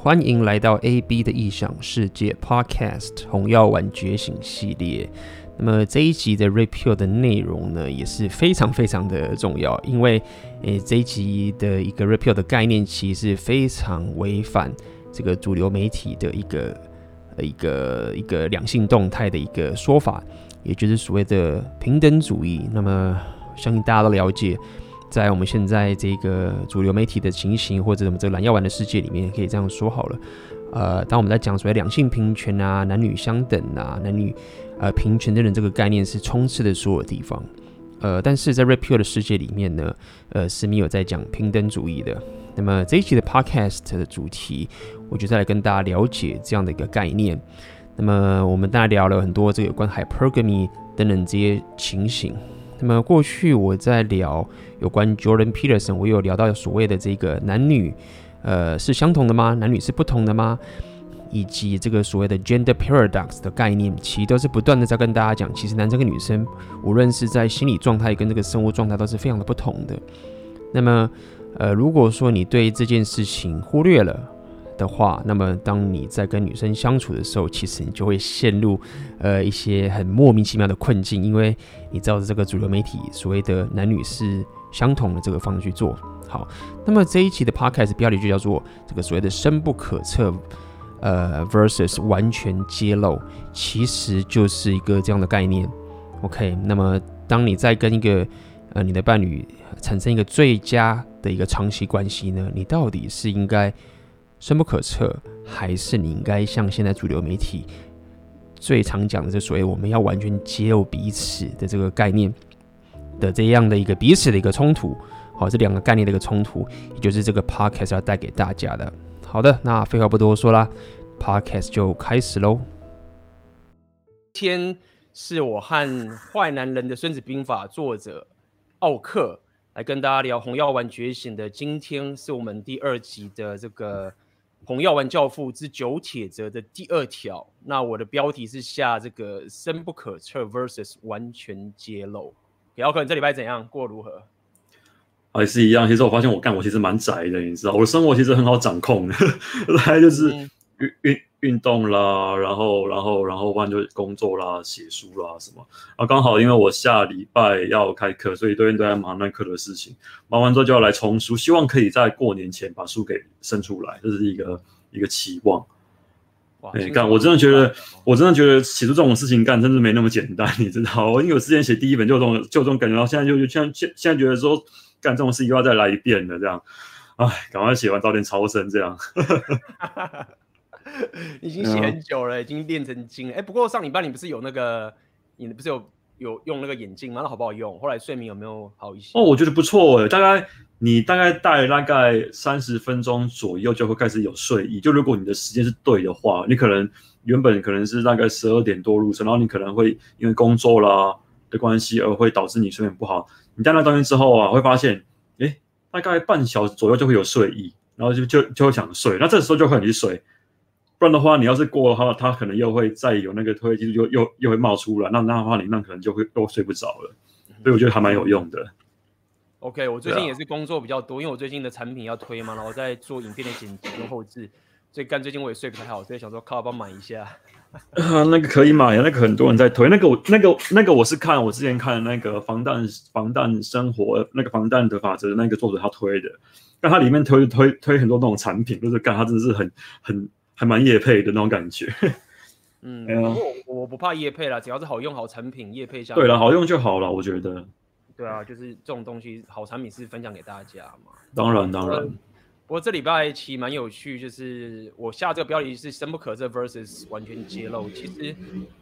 欢迎来到 AB 的异想世界 Podcast《红药丸觉醒》系列。那么这一集的 Repeal 的内容呢，也是非常非常的重要，因为诶这一集的一个 Repeal 的概念，其实是非常违反这个主流媒体的一个一个一个两性动态的一个说法，也就是所谓的平等主义。那么相信大家都了解。在我们现在这个主流媒体的情形，或者我们这个蓝药丸的世界里面，可以这样说好了。呃，当我们在讲所谓两性平权啊、男女相等啊、男女呃平权的人这个概念是充斥的所有地方。呃，但是在 Repeal 的世界里面呢，呃是没有在讲平等主义的。那么这一期的 Podcast 的主题，我就再来跟大家了解这样的一个概念。那么我们大家聊了很多这个有关 Hypergamy 等等这些情形。那么过去我在聊有关 Jordan Peterson，我有聊到所谓的这个男女，呃，是相同的吗？男女是不同的吗？以及这个所谓的 gender paradox 的概念，其实都是不断的在跟大家讲，其实男生跟女生，无论是在心理状态跟这个生活状态都是非常的不同的。那么，呃，如果说你对这件事情忽略了，的话，那么当你在跟女生相处的时候，其实你就会陷入呃一些很莫名其妙的困境，因为你照着这个主流媒体所谓的男女是相同的这个方式去做。好，那么这一期的 podcast 标题就叫做这个所谓的深不可测呃 versus 完全揭露，其实就是一个这样的概念。OK，那么当你在跟一个呃你的伴侣产生一个最佳的一个长期关系呢，你到底是应该深不可测，还是你应该像现在主流媒体最常讲的这所谓我们要完全揭露彼此的这个概念的这样的一个彼此的一个冲突，好，这两个概念的一个冲突，也就是这个 podcast 要带给大家的。好的，那废话不多说啦，podcast 就开始喽。天是我和《坏男人的孙子兵法》作者奥克来跟大家聊《红药丸觉醒》的。今天是我们第二集的这个。红药丸教父之九铁则的第二条，那我的标题是下这个深不可测 versus 完全揭露。姚可，你这礼拜怎样？过如何？还是一样。其实我发现我干，我其实蛮宅的，你知道，我的生活其实很好掌控的，来就是运运。嗯运动啦，然后，然后，然后，不然就工作啦、写书啦什么。啊，刚好因为我下礼拜要开课，所以最近都在忙那课的事情。忙完之后就要来冲书，希望可以在过年前把书给生出来，这是一个一个期望。哇，干、欸！我真的觉得，我真的觉得写出这种事情干，真的没那么简单，你知道？我因为我之前写第一本就这种，就这种感觉，然后现在就就现现现在觉得说干这种事情又要再来一遍了，这样。哎，赶快写完早点超生，这样。已经写很久了，已经练成精了。哎、欸，不过上礼拜你不是有那个，你不是有有用那个眼镜吗？那好不好用？后来睡眠有没有好一些？哦，我觉得不错哎。大概你大概戴大概三十分钟左右就会开始有睡意。就如果你的时间是对的话，你可能原本可能是大概十二点多入睡，然后你可能会因为工作啦的关系而会导致你睡眠不好。你戴那东西之后啊，会发现，哎、欸，大概半小时左右就会有睡意，然后就就就会想睡。那这时候就会很去睡。不然的话，你要是过的话，它可能又会再有那个褪黑激素又又又会冒出来，那那的话你那可能就会又睡不着了。所以我觉得还蛮有用的。OK，我最近也是工作比较多，啊、因为我最近的产品要推嘛，然后在做影片的剪辑跟后置，所以干最近我也睡不太好，所以想说靠，帮买一下。啊，那个可以买呀，那个很多人在推，那个我那个那个我是看我之前看的那个防弹防弹生活那个防弹的法则那个作者他推的，但他里面推推推很多那种产品，就是干他真的是很很。还蛮业配的那种感觉，嗯，不过我，我不怕业配啦，只要是好用好产品，业配下对了，好用就好了，我觉得。对啊，就是这种东西，好产品是分享给大家嘛。当然当然。不过这礼拜其实蛮有趣，就是我下这个标题是深不可测 versus 完全揭露。其实，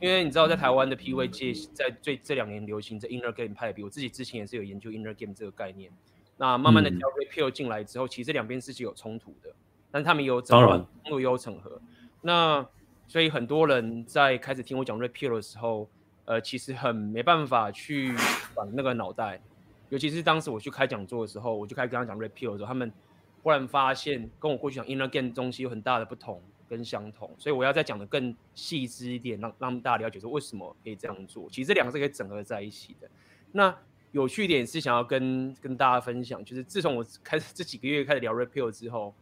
因为你知道，在台湾的 PUA 界，在最这两年流行这 inner game 派比，我自己之前也是有研究 inner game 这个概念。那慢慢的加 repeal 进来之后，嗯、其实这两边是有冲突的。但他们有整合，又有整合。那所以很多人在开始听我讲 repeal 的时候，呃，其实很没办法去转那个脑袋。尤其是当时我去开讲座的时候，我就开始跟他讲 repeal 的时候，他们忽然发现跟我过去讲 inner game 东西有很大的不同跟相同。所以我要再讲的更细致一点，让让大家了解说为什么可以这样做。其实这两个是可以整合在一起的。那有趣一点是想要跟跟大家分享，就是自从我开始这几个月开始聊 repeal 之后。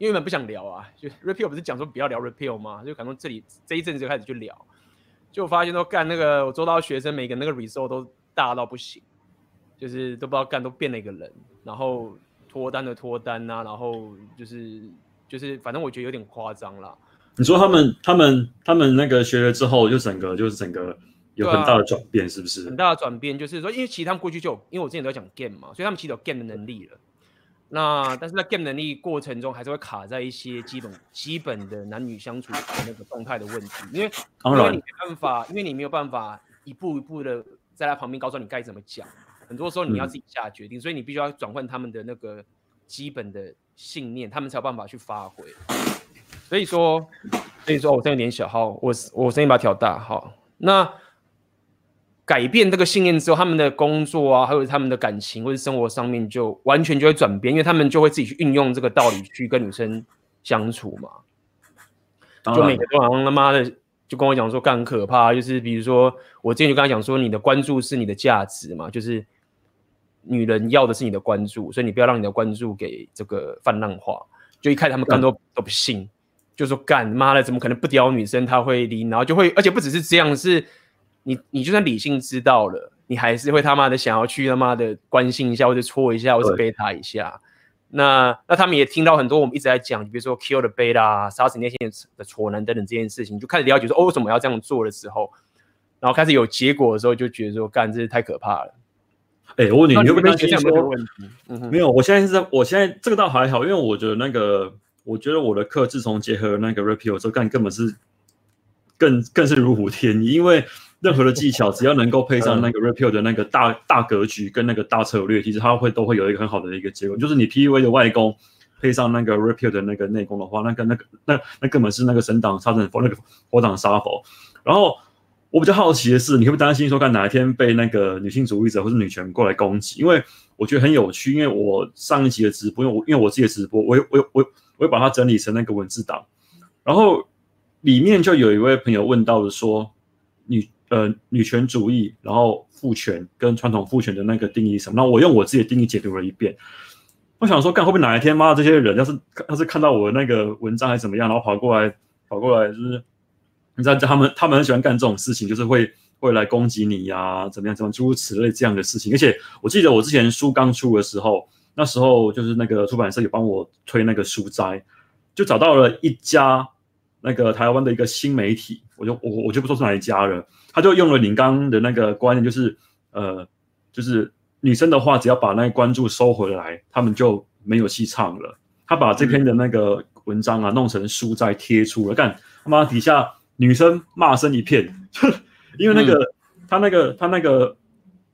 因为原本不想聊啊，就 repeal 不是讲说不要聊 repeal 吗？就可能这里这一阵子就开始去聊，就发现都干那个我周遭学生每个那个 result 都大到不行，就是都不知道干都变了一个人，然后脱单的脱单啊，然后就是就是反正我觉得有点夸张啦。你说他们他们他们那个学了之后，就整个就是整个有很大的转变，是不是？啊、很大的转变，就是说，因为其实他们过去就有，因为我之前都在讲 game 嘛，所以他们其实有 game 的能力了。那但是在 game 能力过程中，还是会卡在一些基本基本的男女相处的那个动态的问题，因为因为你没办法，因为你没有办法一步一步的在他旁边告诉你该怎么讲，很多时候你要自己下决定，嗯、所以你必须要转换他们的那个基本的信念，他们才有办法去发挥。所以说，所以说我声音有点小，好，我我声音把它调大，好，那。改变这个信念之后，他们的工作啊，还有他们的感情或者生活上面，就完全就会转变，因为他们就会自己去运用这个道理去跟女生相处嘛。就每个都好像他妈的就跟我讲说，干可怕，就是比如说我之前就跟他讲说，你的关注是你的价值嘛，就是女人要的是你的关注，所以你不要让你的关注给这个泛滥化。就一开始他们干都都不信，就说干妈的怎么可能不屌女生她会离，然后就会，而且不只是这样是。你你就算理性知道了，你还是会他妈的想要去他妈的关心一下，或者戳一下，或者背他一下。那那他们也听到很多我们一直在讲，比如说 kill the beta，杀死那些的挫男等等这件事情，就开始了解说哦，为什么要这样做的时候，然后开始有结果的时候，就觉得说干，这是太可怕了。哎、欸，我问你，你会不会担心说问题？嗯、没有，我现在是在，我现在这个倒还好，因为我觉得那个，我觉得我的课自从结合那个 Rapio 之后，干根本是更更是如虎添翼，因为。任何的技巧，只要能够配上那个 Rapio 的那个大大格局跟那个大策略，其实它会都会有一个很好的一个结果。就是你 PUA 的外功配上那个 Rapio 的那个内功的话，那个那个那那根本是那个神挡杀神佛，那个佛挡杀佛。然后我比较好奇的是，你会不会担心说，看哪一天被那个女性主义者或是女权过来攻击？因为我觉得很有趣，因为我上一集的直播，因为我因为我自己的直播，我我我我会把它整理成那个文字档，然后里面就有一位朋友问到的说，女。呃，女权主义，然后父权跟传统父权的那个定义什么？那我用我自己的定义解读了一遍。我想说，干会不会哪一天，妈的，这些人要是要是看到我那个文章还是怎么样，然后跑过来跑过来，就是你知道，他们他们很喜欢干这种事情，就是会会来攻击你呀、怎么样怎么诸如此类这样的事情。而且我记得我之前书刚出的时候，那时候就是那个出版社有帮我推那个书斋，就找到了一家那个台湾的一个新媒体，我就我我就不说是哪一家了。他就用了你刚刚的那个观念，就是呃，就是女生的话，只要把那个关注收回来，他们就没有戏唱了。他把这篇的那个文章啊弄成书再贴出了，干他妈底下女生骂声一片，因为那个、嗯、他那个他那个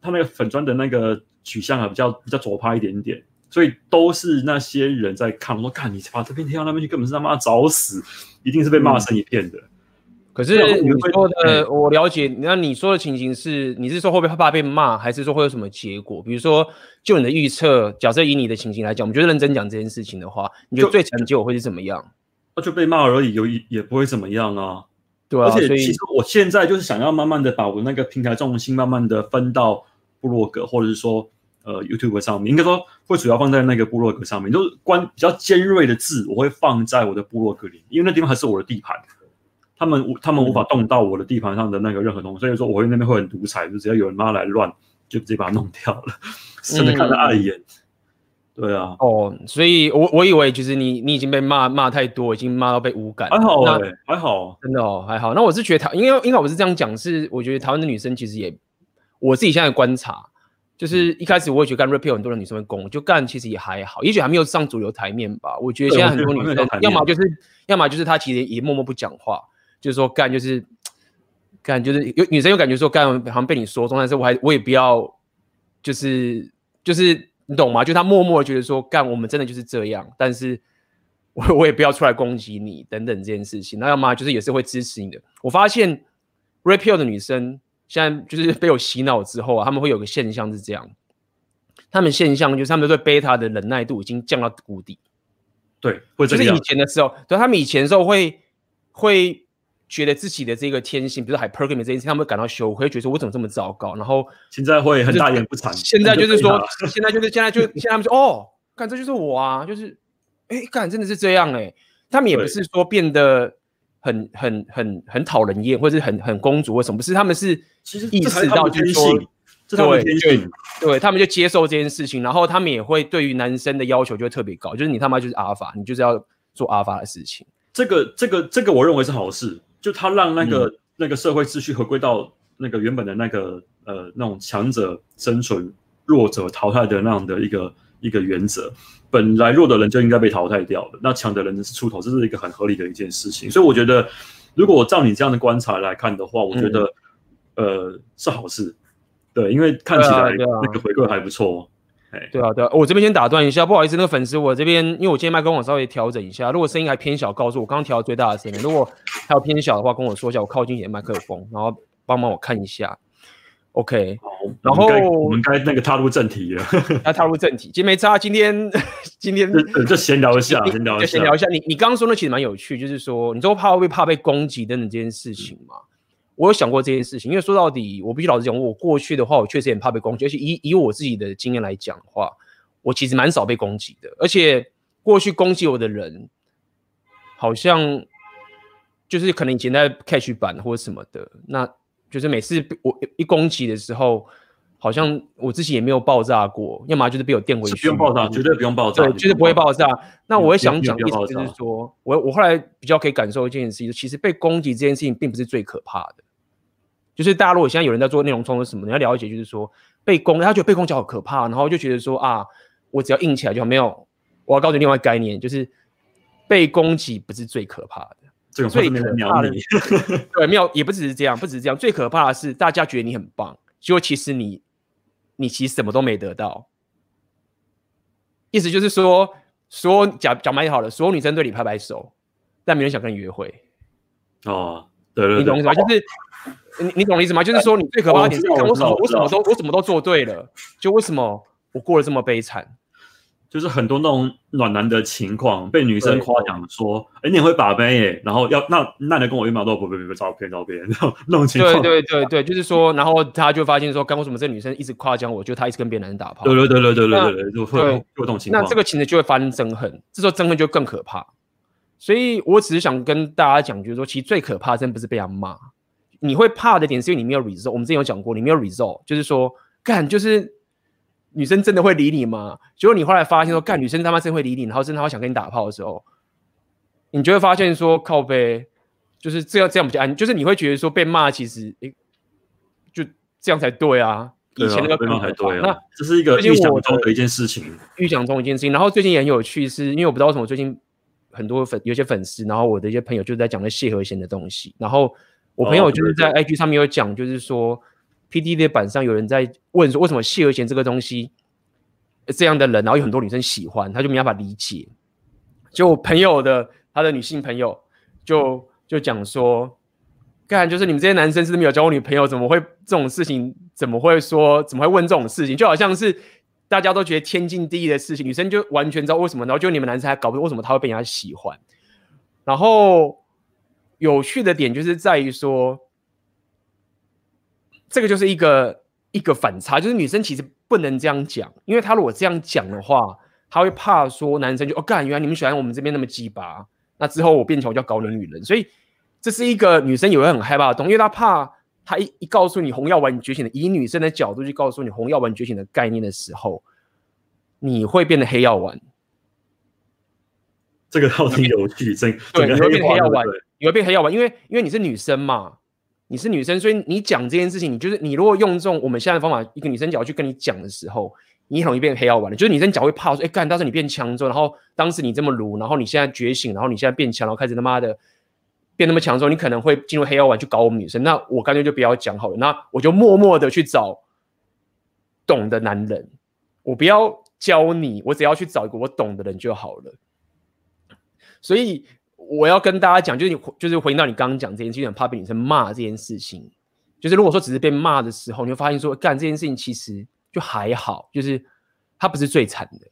他那个粉砖的那个取向啊比较比较左派一点点，所以都是那些人在看。我说看你把这篇贴到那边去，根本是他妈找死，一定是被骂声一片的。嗯可是你说的，我了解。那你说的情形是，你是说会不会怕被骂，还是说会有什么结果？比如说，就你的预测，假设以你的情形来讲，我们觉得认真讲这件事情的话，你觉得最惨的结果会是怎么样？那就被骂而已，有也不会怎么样啊。对啊，而且其实我现在就是想要慢慢的把我那个平台重心慢慢的分到部落格，或者是说呃 YouTube 上面，应该说会主要放在那个部落格上面，就是关比较尖锐的字，我会放在我的部落格里，因为那地方还是我的地盘。他们无他们无法动到我的地盘上的那个任何东西，所以说我会那边会很独裁，就只要有人妈来乱，就直接把它弄掉了，甚至看得碍眼。对啊，哦，所以我我以为就是你你已经被骂骂太多，已经骂到被无感。还好哎，还好，真的哦，还好。那我是觉得台，因为因为我是这样讲，是我觉得台湾的女生其实也，我自己现在观察，就是一开始我也觉得干 Rapio 很多的女生会攻，就干其实也还好，也许还没有上主流台面吧。我觉得现在很多女生，要么就是要么就是她其实也默默不讲话。就是说干就是干就是有女生有感觉说干好像被你说中，但是我还我也不要就是就是你懂吗？就他默默的觉得说干我们真的就是这样，但是我我也不要出来攻击你等等这件事情。那要么就是也是会支持你的。我发现 Rapio 的女生现在就是 被我洗脑之后啊，他们会有个现象是这样，他们现象就是他们对 Beta 的忍耐度已经降到谷底。对，会就是以前的时候，对他们以前的时候会会。觉得自己的这个天性，比如说 hypergamy 这件事情，他们会感到羞愧，觉得说我怎么这么糟糕？然后现在会很大言不惭。现在就是说，现在就是现在就现在他们说哦，看这就是我啊，就是哎，干真的是这样哎、欸。他们也不是说变得很很很很讨人厌，或者是很很公主或什么，不是，他们是意识到就是说，这他们天性，对，对他们就接受这件事情，然后他们也会对于男生的要求就会特别高，就是你他妈就是阿法，你就是要做阿法的事情。这个这个这个，我认为是好事，就他让那个、嗯、那个社会秩序回归到那个原本的那个呃那种强者生存、弱者淘汰的那样的一个一个原则。本来弱的人就应该被淘汰掉的，那强的人是出头，这是一个很合理的一件事情。所以我觉得，如果照你这样的观察来看的话，我觉得、嗯、呃是好事。对，因为看起来那个回馈还不错。对啊，对啊，我这边先打断一下，不好意思，那个粉丝，我这边因为我今天麦克风稍微调整一下，如果声音还偏小，告诉我，刚刚调到最大的声音，如果还有偏小的话，跟我说一下，我靠近一点麦克风，然后帮忙我看一下。OK，好，然后我们该那个踏入正题了，要踏入正题。今天没差，今天今天就就闲聊一下，闲聊一下，闲聊一下。你你刚刚说那其实蛮有趣，就是说你说怕会怕被攻击等等这件事情嘛？嗯我有想过这件事情，因为说到底，我必须老实讲，我过去的话，我确实也很怕被攻击。而且以以我自己的经验来讲的话，我其实蛮少被攻击的。而且过去攻击我的人，好像就是可能以前在 catch 版或者什么的，那就是每次我一攻击的时候，好像我自己也没有爆炸过，要么就是被我电回去。不用爆炸，绝对不用爆炸，对，绝对不会爆炸。那我也想讲意思就是说，我我后来比较可以感受一件事情，其实被攻击这件事情并不是最可怕的。就是大家如果现在有人在做内容创作什么，你要了解，就是说被攻，他觉得被攻击好可怕，然后就觉得说啊，我只要硬起来就好。没有，我要告诉你另外一个概念，就是被攻击不是最可怕的，这个最可怕的，对，没有，也不只是这样，不只是这样，最可怕的是大家觉得你很棒，结果其实你你其实什么都没得到。意思就是说，说讲讲蛮好的，所有女生对你拍拍手，但没人想跟你约会。哦，对对对，你懂我意思吗？就是。你你懂我意思吗？就是说，你最可怕的点是，我什么我什么都我什么都做对了，就为什么我过得这么悲惨？就是很多那种暖男的情况，被女生夸奖说：“哎，你也会把妹耶。”然后要那那你跟我一毛都不不不照片照片，然后 那种情况。对对对对，就是说，然后他就发现说，刚为什么这女生一直夸奖我，就她一直跟别的男人打炮？对对对对对对对，就会有这种情况。那这个情节就会发生憎恨，这时候憎恨就更可怕。所以我只是想跟大家讲，就是说，其实最可怕的真不是被他骂。你会怕的点是因为你没有 result。我们之前有讲过，你没有 result，就是说，干，就是女生真的会理你吗？结果你后来发现说，干，女生他妈真的会理你，然后真的好想跟你打炮的时候，你就会发现说，靠呗，就是这样这样比较安，就是你会觉得说被骂其实，诶，就这样才对啊。以前那个被骂才对啊。那这是一个预想中的一件事情，预想中的一件事情。然后最近也很有趣是，是因为我不知道为什么最近很多粉有些粉丝，然后我的一些朋友就在讲那谢和弦的东西，然后。我朋友就是在 IG 上面有讲，就是说 PTT 的板上有人在问说，为什么谢和弦这个东西这样的人，然后有很多女生喜欢，他就没办法理解。就我朋友的他的女性朋友就就讲说，看就是你们这些男生是没有交过女朋友，怎么会这种事情？怎么会说？怎么会问这种事情？就好像是大家都觉得天经地义的事情，女生就完全知道为什么，然后就你们男生还搞不懂为什么他会被人家喜欢，然后。有趣的点就是在于说，这个就是一个一个反差，就是女生其实不能这样讲，因为她如果这样讲的话，她会怕说男生就哦干，原来你们喜欢我们这边那么鸡巴，那之后我变强我就要搞你女人，所以这是一个女生也会很害怕的东西，因为她怕她一一告诉你红药丸觉醒的，以女生的角度去告诉你红药丸觉醒的概念的时候，你会变得黑药丸。这个倒挺有趣，真对，你会变黑药丸。你会变黑药丸，因为因为你是女生嘛，你是女生，所以你讲这件事情，你就是你如果用这种我们现在的方法，一个女生角去跟你讲的时候，你很容易变黑药丸的。就是女生角会怕说，哎，干，当时你变强之后，然后当时你这么卢，然后你现在觉醒，然后你现在变强，然后开始他妈的变那么强之后，你可能会进入黑药丸去搞我们女生。那我干脆就不要讲好了，那我就默默的去找懂的男人，我不要教你，我只要去找一个我懂的人就好了。所以。我要跟大家讲，就是你就是回应到你刚刚讲这件事情，很怕被女生骂这件事情。就是如果说只是被骂的时候，你会发现说，干这件事情其实就还好，就是他不是最惨的。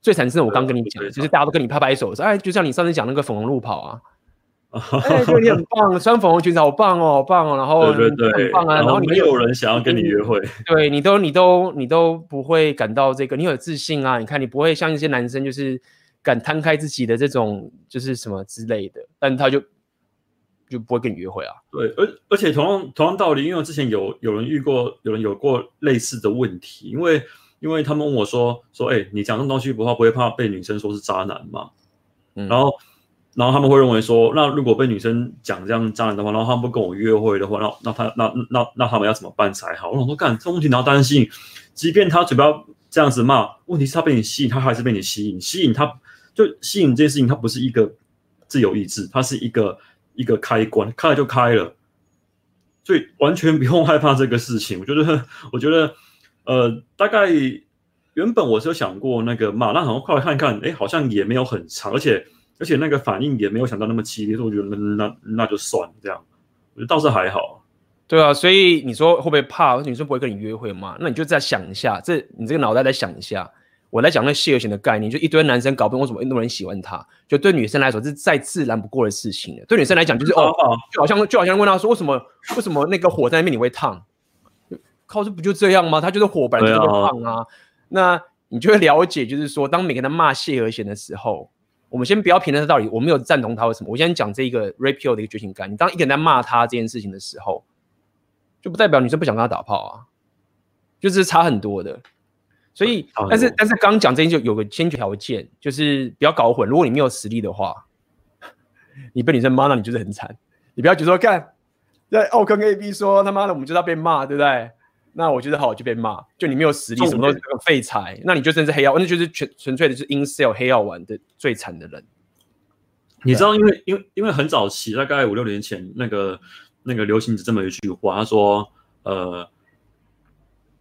最惨是我刚跟你讲的，就是大家都跟你拍拍手说，哎，就像你上次讲那个粉红路跑啊，哎，就你很棒，穿粉红裙子好棒哦，好棒哦，然后对对对，很棒啊，然后你没有人想要跟你约会，对你都你都你都不会感到这个，你有自信啊，你看你不会像一些男生就是。敢摊开自己的这种就是什么之类的，但他就就不会跟你约会啊。对，而而且同样同样道理，因为我之前有有人遇过，有人有过类似的问题，因为因为他们问我说说，哎、欸，你讲这种东西不怕不会怕被女生说是渣男吗？嗯、然后。然后他们会认为说，那如果被女生讲这样渣男的话，然后他们不跟我约会的话，那那他那那那他们要怎么办才好？我想说，干这种问题你要担心，即便他嘴巴这样子骂，问题是他被你吸引，他还是被你吸引，吸引他就吸引这件事情，它不是一个自由意志，它是一个一个开关，开了就开了，所以完全不用害怕这个事情。我觉得，我觉得，呃，大概原本我是有想过那个骂，那好像后来看看，哎，好像也没有很长，而且。而且那个反应也没有想到那么激烈，所以我觉得那那那就算了这样，我觉得倒是还好。对啊，所以你说会不会怕女生不会跟你约会吗？那你就再想一下，这你这个脑袋再想一下，我来讲那谢和弦的概念，就一堆男生搞不懂为什么那么多人喜欢他，就对女生来说是再自然不过的事情了。对女生来讲就是哦，就好像就好像问他说为什么为什么那个火在那边你会烫？靠，这不就这样吗？他就是火本来就会烫啊。那你就会了解，就是说当每个人骂谢和弦的时候。我们先不要评论他到底，我没有赞同他为什么。我先讲这一个 Rapio 的一个觉醒感。你当一个人在骂他这件事情的时候，就不代表女生不想跟他打炮啊，就是差很多的。所以，但是但是刚讲这件就有个先决条件，就是不要搞混。如果你没有实力的话，你被女生骂，那你就是很惨。你不要觉得说，看在奥坑 A B 说他妈的，我们就要被骂，对不对？那我觉得好，就被骂。就你没有实力，什么都废柴，那你就真是黑药，那就是纯纯粹的是 in sale 黑药丸的最惨的人。你知道，因为因为因为很早期，大概五六年前，那个那个流行着这么一句话，他说：“呃，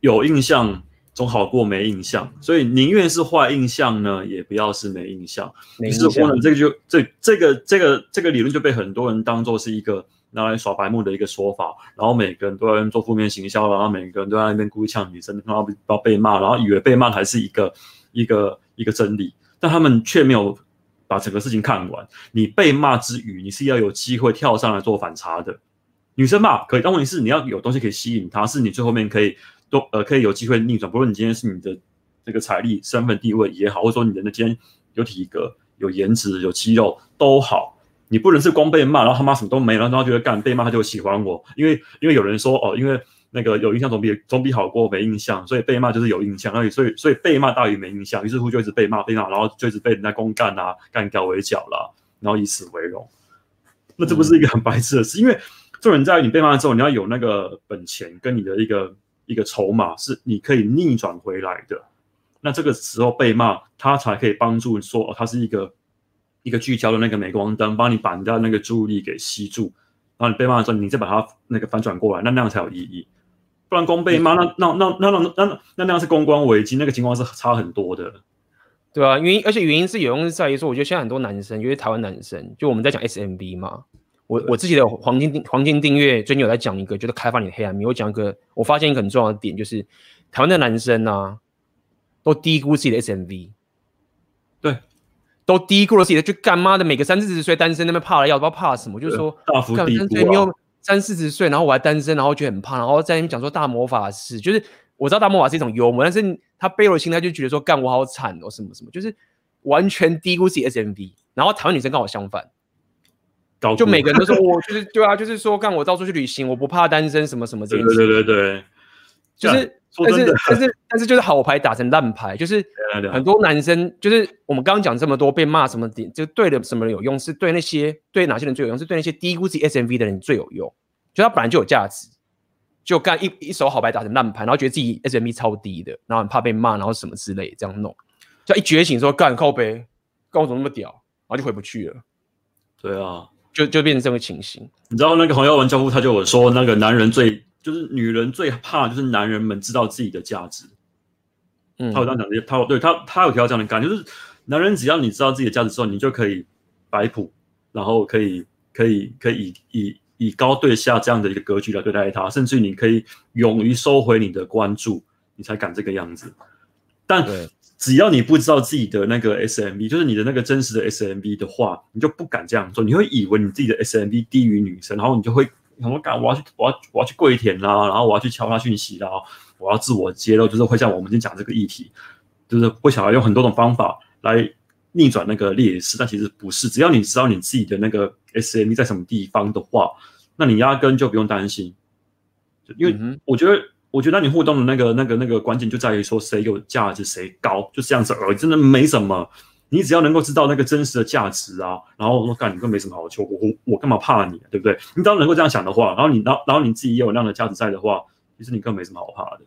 有印象总好过没印象，所以宁愿是坏印象呢，也不要是没印象。”于是乎呢，这个就这这个这个这个理论就被很多人当做是一个。拿来耍白目的一个说法，然后每个人都在做负面行销，然后每个人都在那边故意呛女生，然后要被骂，然后以为被骂还是一个一个一个真理，但他们却没有把整个事情看完。你被骂之余，你是要有机会跳上来做反差的。女生骂可以，但问题是你要有东西可以吸引她，是你最后面可以都呃可以有机会逆转。不论你今天是你的这个财力、身份地位也好，或者说你的今天有体格、有颜值、有肌肉都好。你不能是光被骂，然后他妈什么都没了，然后觉得干被骂他就喜欢我，因为因为有人说哦，因为那个有印象总比总比好过没印象，所以被骂就是有印象，所以所以所以被骂大于没印象，于是乎就一直被骂被骂，然后就一直被人家公干啊，干掉围剿啦，然后以此为荣。那这不是一个很白痴的事，因为这种人在你被骂之后，你要有那个本钱跟你的一个一个筹码，是你可以逆转回来的。那这个时候被骂，他才可以帮助说哦，他是一个。一个聚焦的那个镁光灯，帮你把人家那个注意力给吸住，然后你被骂的时候，你再把它那个反转过来，那那样才有意义。不然光被骂，那那那那那那那那样是公关危机，那个情况是差很多的。对啊，原因而且原因是有用是在于说，我觉得现在很多男生，尤其台湾男生，就我们在讲 SMB 嘛，我我自己的黄金黄金订阅最近有在讲一个，就是开发你的黑暗面。我讲一个，我发现一个很重要的点，就是台湾的男生啊，都低估自己的 SMV，。对。都低估了自己的，就干妈的每个三四十岁单身那边怕了要，不知道怕什么，就是说大幅低估有三四十岁，然后我还单身，然后觉得很怕，然后在那边讲说大魔法师，就是我知道大魔法是一种幽默，但是他背后的心态就觉得说干我好惨哦，什么什么，就是完全低估自己 SMV。然后台湾女生跟我相反，就每个人都说 我就是对啊，就是说干我到处去旅行，我不怕单身什么什么这些。对对对对，就是。但是但是但是就是好牌打成烂牌，就是很多男生就是我们刚刚讲这么多被骂什么点，就对了什么人有用，是对那些对哪些人最有用，是对那些低估自己 SMV 的人最有用。就他本来就有价值，就干一一手好牌打成烂牌，然后觉得自己 SMV 超低的，然后很怕被骂，然后什么之类这样弄，就一觉醒说干靠呗，干我怎么那么屌，然后就回不去了。对啊，就就变成这个情形。你知道那个黄耀文教父他就有说那个男人最。就是女人最怕，就是男人们知道自己的价值。嗯，他有这样讲，他对他他有提到这样的感觉，就是男人只要你知道自己的价值之后，你就可以摆谱，然后可以可以可以以以以高对下这样的一个格局来对待他，甚至你可以勇于收回你的关注，你才敢这个样子。但只要你不知道自己的那个 SMB，就是你的那个真实的 SMB 的话，你就不敢这样做，你会以为你自己的 SMB 低于女生，然后你就会。很多敢，我要去，我要我要去跪舔啦，然后我要去敲他讯息啦，我要自我揭露，就是会像我们今天讲这个议题，就是会想要用很多种方法来逆转那个劣势，但其实不是。只要你知道你自己的那个 SMB 在什么地方的话，那你压根就不用担心。因为我觉得，我觉得你互动的那个、那个、那个关键就在于说谁有价值，谁高，就这样子而已，真的没什么。你只要能够知道那个真实的价值啊，然后我说干，你更没什么好求，我我我干嘛怕你，对不对？你只要能够这样想的话，然后你然后然后你自己也有那样的价值在的话，其实你更没什么好怕的。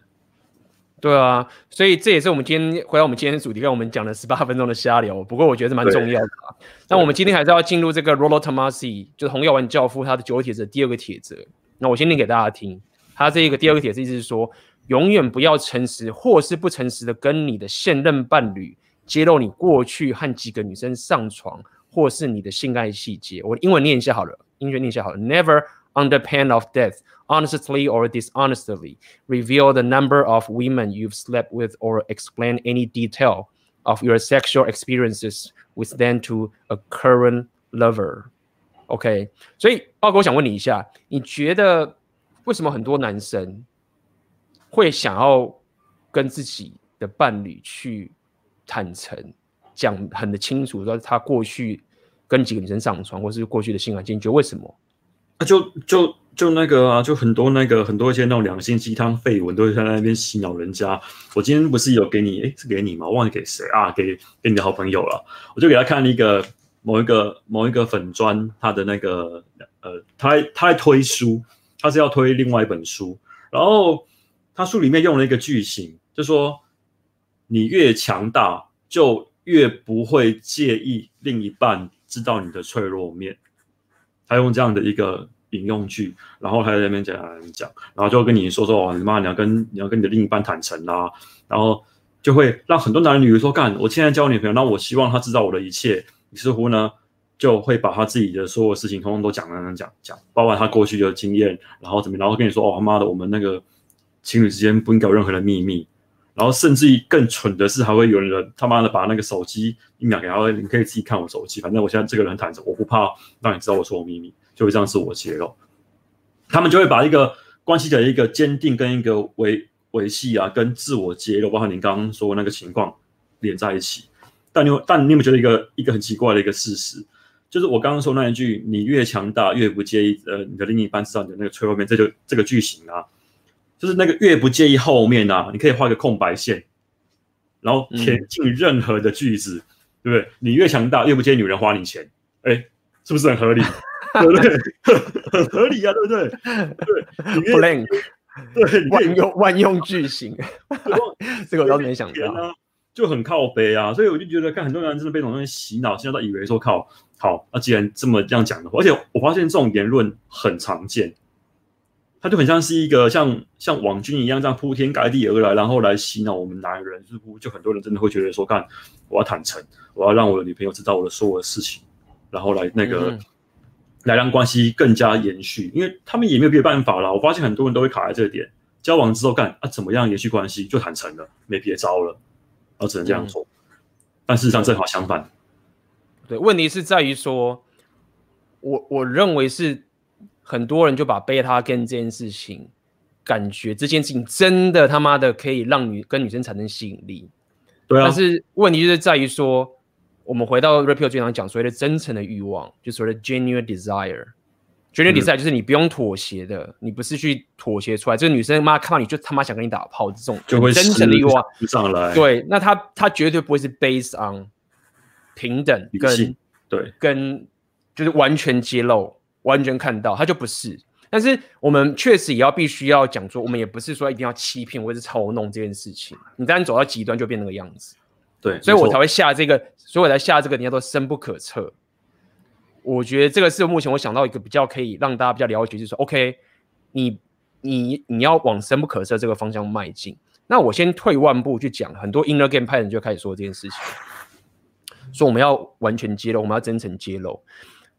对啊，所以这也是我们今天回到我们今天的主题，跟我们讲了十八分钟的瞎聊。不过我觉得是蛮重要的啊。那我们今天还是要进入这个 Rollo Tomasi，就是红药丸教父他的九个铁则第二个铁则。那我先念给大家听。他这一个第二个铁则意思是说，永远不要诚实或是不诚实的跟你的现任伴侣揭露你过去和几个女生上床，或是你的性爱细节。我英文念一下好了，英文念一下好了。Never under pain of death。honestly or dishonestly reveal the number of women you've slept with or explain any detail of your sexual experiences with them to a current lover. OK，所以豹哥，我想问你一下，你觉得 为什么很多男生会想要跟自己的伴侣去坦诚，讲很的清楚，说他过去跟几个女生上床，或是过去的性爱经历，为什么？啊，就就。就那个啊，就很多那个很多一些那种两性鸡汤废文都在那边洗脑人家。我今天不是有给你，诶，是给你吗？忘记给谁啊？给给你的好朋友了。我就给他看了一个某一个某一个粉砖，他的那个呃，他他在推书，他是要推另外一本书。然后他书里面用了一个句型，就说你越强大，就越不会介意另一半知道你的脆弱面。他用这样的一个。引用句，然后他在那边讲讲，然后就跟你说说哦，你妈，你要跟你要跟你的另一半坦诚啦、啊，然后就会让很多男人女人说干，我现在交女朋友，那我希望他知道我的一切，于是乎呢，就会把他自己的所有事情通通都讲讲讲讲，包括他过去的经验，然后怎么，然后跟你说哦，他妈的，我们那个情侣之间不应该有任何的秘密，然后甚至于更蠢的是，还会有人他妈的把那个手机一秒给他，你可以自己看我手机，反正我现在这个人坦诚，我不怕让你知道我说我秘密。就会这样自我揭露，他们就会把一个关系的一个坚定跟一个维维系啊，跟自我揭露，包括你刚刚说的那个情况连在一起。但你有但你有没有觉得一个一个很奇怪的一个事实，就是我刚刚说那一句“你越强大，越不介意呃你的另一半知道你的那个脆弱面”，这就这个句型啊，就是那个越不介意后面啊，你可以画个空白线，然后填进任何的句子，嗯、对不对？你越强大，越不介意女人花你钱，哎，是不是很合理？对不对？很合理啊，对不对？对，blank，对，万用万用句型，这个我倒没想到，就很靠北啊。所以我就觉得，看很多人真的被这种东西洗脑，现在都以为说靠，好，那既然这么这样讲的话，而且我发现这种言论很常见，它就很像是一个像像网军一样，这样铺天盖地而来，然后来洗脑我们男人。似乎就很多人真的会觉得说，看，我要坦诚，我要让我的女朋友知道我的所有的事情，然后来那个。嗯来让关系更加延续，因为他们也没有别的办法了。我发现很多人都会卡在这个点，交往之后干啊，怎么样延续关系就坦诚了，没别招了，然后只能这样做。嗯、但事实上正好相反。对，问题是在于说，我我认为是很多人就把贝塔 game 这件事情，感觉这件事情真的他妈的可以让女跟女生产生吸引力。对啊。但是问题就是在于说。我们回到 Rapio 经常讲所谓的真诚的欲望，就所谓的 genuine desire。Genuine desire 就是你不用妥协的，嗯、你不是去妥协出来。这个女生妈看到你就他妈想跟你打炮，这种就会真诚的欲望上来。对，那她她绝对不会是 based on 平等跟对跟就是完全揭露、完全看到，他就不是。但是我们确实也要必须要讲说，我们也不是说一定要欺骗或者是操弄这件事情。你当然走到极端就变那个样子。对，所以我才会下这个，所以我才下这个，人家都深不可测。我觉得这个是目前我想到一个比较可以让大家比较了解，就是说，OK，你你你要往深不可测这个方向迈进。那我先退万步去讲，很多 inner game 派人就开始说这件事情，说我们要完全揭露，我们要真诚揭露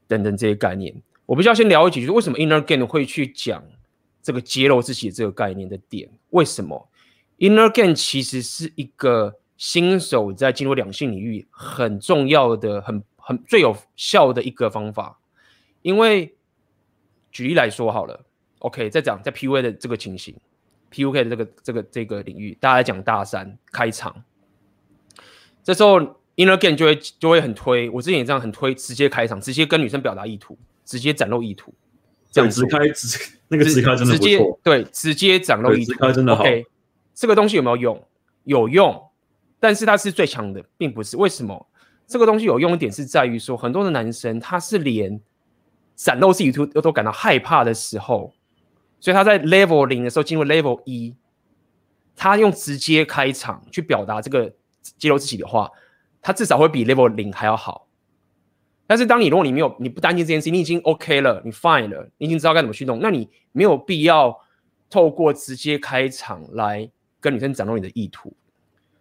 等等这些概念。我必须要先了解，就是为什么 inner game 会去讲这个揭露自己这个概念的点？为什么 inner game 其实是一个。新手在进入两性领域很重要的、很很最有效的一个方法，因为举例来说好了，OK，再讲在 PUA 的这个情形，PUK 的这个这个这个领域，大家来讲大三开场，这时候 inner game 就会就会很推，我之前也这样很推，直接开场，直接跟女生表达意图，直接展露意图，这样直开直那个直开真的直接，对，直接展露意图，直开真的好。Okay, 这个东西有没有用？有用，但是它是最强的，并不是。为什么？这个东西有用一点是在于说，很多的男生他是连展露意图都感到害怕的时候，所以他在 level 零的时候进入 level 一，他用直接开场去表达这个揭露自己的话。他至少会比 level 零还要好，但是当你如果你没有你不担心这件事情，你已经 OK 了，你 fine 了，你已经知道该怎么去弄，那你没有必要透过直接开场来跟女生展露你的意图。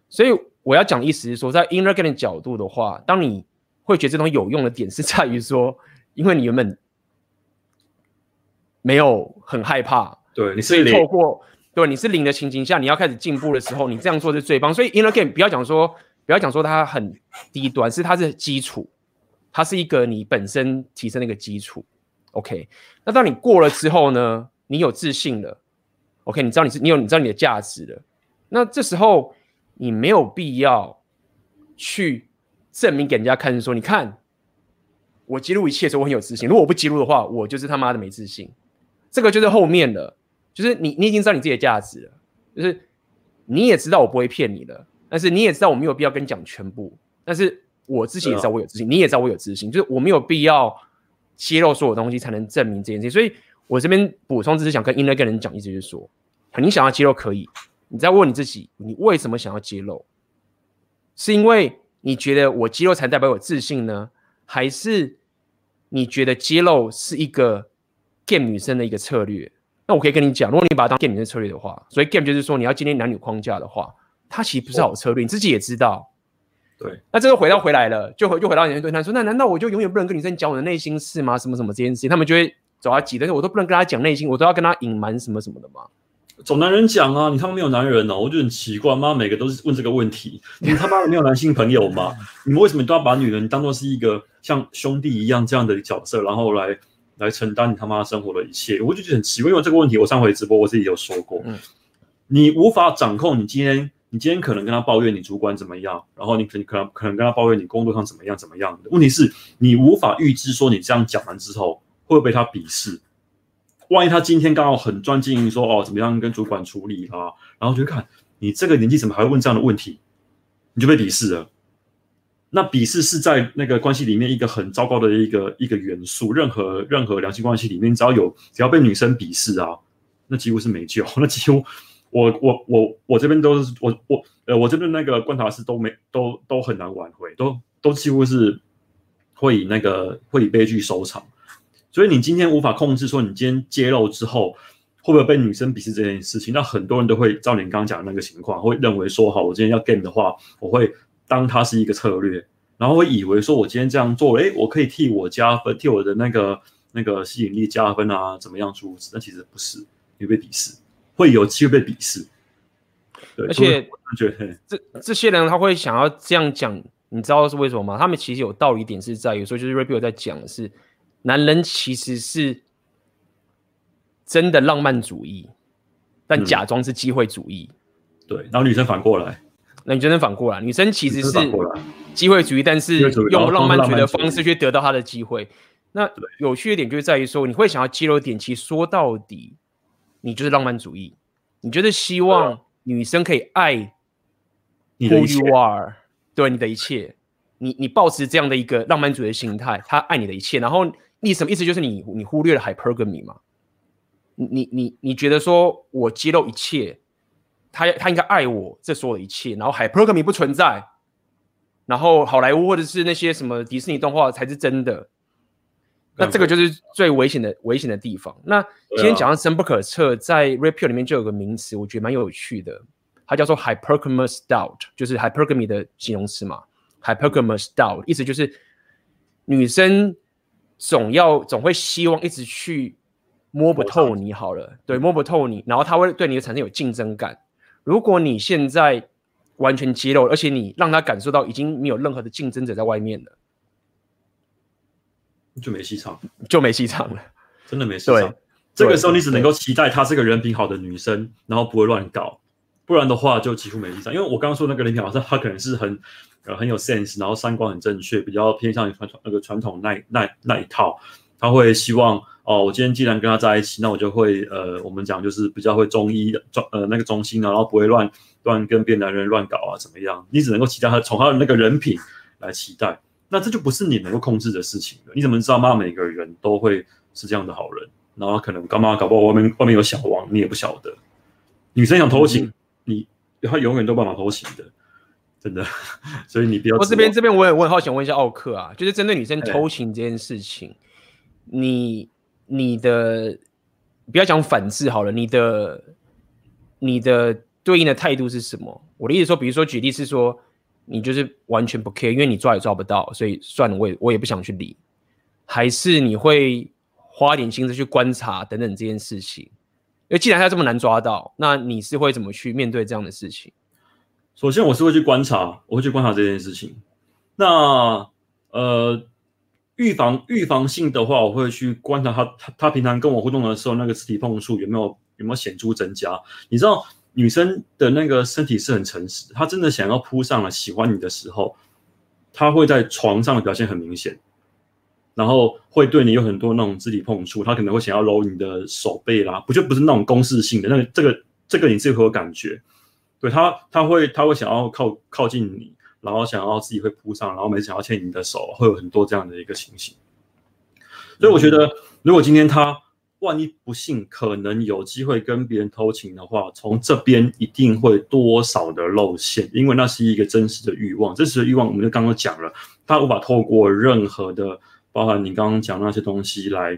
所以我要讲的意思是说，在 inner game 的角度的话，当你会觉得这种有用的点是在于说，因为你原本没有很害怕，对，你是透过对你是零的情形下，你要开始进步的时候，你这样做是最棒。所以 inner game 不要讲说。不要讲说它很低端，是它是基础，它是一个你本身提升的一个基础。OK，那当你过了之后呢？你有自信了，OK，你知道你是你有你知道你的价值了。那这时候你没有必要去证明给人家看，说你看我记录一切的时候我很有自信。如果我不记录的话，我就是他妈的没自信。这个就是后面的，就是你你已经知道你自己的价值了，就是你也知道我不会骗你的。但是你也知道我没有必要跟你讲全部，但是我自己也知道我有自信，你也知道我有自信，就是我没有必要揭露所有东西才能证明这件事情。所以我这边补充只是想跟 inner game 人讲，意思就是说，你想要揭露可以，你在问你自己，你为什么想要揭露？是因为你觉得我揭露才代表我自信呢，还是你觉得揭露是一个 game 女生的一个策略？那我可以跟你讲，如果你把它当 game 女生策略的话，所以 game 就是说你要建立男女框架的话。它其实不是好策略，你自己也知道。对，那这个回到回来了，就回就回到你的对谈说，那难道我就永远不能跟女生讲我的内心事吗？什么什么这件事情，他们就会走到急，但是我都不能跟他讲内心，我都要跟他隐瞒什么什么的吗？总男人讲啊，你他妈没有男人哦，我就很奇怪，妈每个都是问这个问题，你他妈的没有男性朋友吗？你们为什么都要把女人当做是一个像兄弟一样这样的角色，然后来来承担你他妈生活的一切？我就觉得很奇怪，因为这个问题我上回直播我自己有说过，嗯，你无法掌控你今天。你今天可能跟他抱怨你主管怎么样，然后你可可能可能跟他抱怨你工作上怎么样怎么样的。问题是，你无法预知说你这样讲完之后会不会被他鄙视。万一他今天刚好很专精说哦怎么样跟主管处理啊，然后就看你这个年纪怎么还会问这样的问题，你就被鄙视了。那鄙视是在那个关系里面一个很糟糕的一个一个元素。任何任何两性关系里面，只要有只要被女生鄙视啊，那几乎是没救，那几乎。我我我我这边都是我我呃我这边那个观察是都没都都很难挽回，都都几乎是会以那个会以悲剧收场。所以你今天无法控制说你今天揭露之后会不会被女生鄙视这件事情，那很多人都会照你刚刚讲的那个情况，会认为说好，我今天要 game 的话，我会当它是一个策略，然后会以为说我今天这样做，诶，我可以替我加分，替我的那个那个吸引力加分啊，怎么样诸如此，但其实不是，你会被鄙视。会有机会被鄙视，对，而且这这些人他会想要这样讲，你知道是为什么吗？他们其实有道理点是在于说，就是 Rapio 在讲的是，男人其实是真的浪漫主义，但假装是机会主义。嗯、对，然后女生反过来，那女生反过来，女生其实是机会主义，但是用浪漫主义的方式去得到她的机会。那有趣的点就是在于说，你会想要肌肉点，其实说到底。你就是浪漫主义，你就是希望女生可以爱 who you are，对你的一切，你你抱持这样的一个浪漫主义的心态，她爱你的一切，然后你什么意思？就是你你忽略了 hypergamy 嘛？你你你你觉得说我揭露一切，他他应该爱我这所有的一切，然后 hypergamy 不存在，然后好莱坞或者是那些什么迪士尼动画才是真的。那这个就是最危险的危险的地方。那今天讲到深不可测，在 Rapio 里面就有个名词，我觉得蛮有趣的，它叫做 hypergamous doubt，就是 hypergamy 的形容词嘛。hypergamous doubt 意思就是女生总要总会希望一直去摸不透你好了，对，摸不透你，然后他会对你产生有竞争感。如果你现在完全揭露，而且你让他感受到已经没有任何的竞争者在外面了。就没戏唱，就没戏唱了，真的没戏唱。这个时候你只能够期待她是个人品好的女生，然后不会乱搞，不然的话就几乎没戏唱。因为我刚刚说那个林品老师，她可能是很呃很有 sense，然后三观很正确，比较偏向于传统那个传统那那那一套，他会希望哦，我今天既然跟他在一起，那我就会呃，我们讲就是比较会中医中呃那个中心啊，然后不会乱乱跟别的男人乱搞啊，怎么样？你只能够期待他从他的那个人品来期待，那这就不是你能够控制的事情了。你怎么知道妈？每个人都会是这样的好人，然后可能干妈搞不好外面外面有小王，你也不晓得。女生想偷情。嗯你她永远都办法偷情的，真的，所以你不要。我这边这边我也我很好想问一下奥克啊，就是针对女生偷情这件事情，欸、你你的不要讲反制好了，你的你的对应的态度是什么？我的意思说，比如说举例是说，你就是完全不 care，因为你抓也抓不到，所以算了，我也我也不想去理，还是你会花点心思去观察等等这件事情？因为既然他这么难抓到，那你是会怎么去面对这样的事情？首先，我是会去观察，我会去观察这件事情。那呃，预防预防性的话，我会去观察他他他平常跟我互动的时候，那个肢体碰触有没有有没有显著增加？你知道，女生的那个身体是很诚实，她真的想要扑上来喜欢你的时候，她会在床上的表现很明显。然后会对你有很多那种肢体碰触，他可能会想要搂你的手背啦，不就不是那种攻势性的，那个这个这个你自己会有感觉，对他他会他会想要靠靠近你，然后想要自己会扑上，然后每次想要牵你的手，会有很多这样的一个情形。所以我觉得，如果今天他万一不幸可能有机会跟别人偷情的话，从这边一定会多少的露馅，因为那是一个真实的欲望，真实的欲望我们就刚刚讲了，他无法透过任何的。包含你刚刚讲那些东西来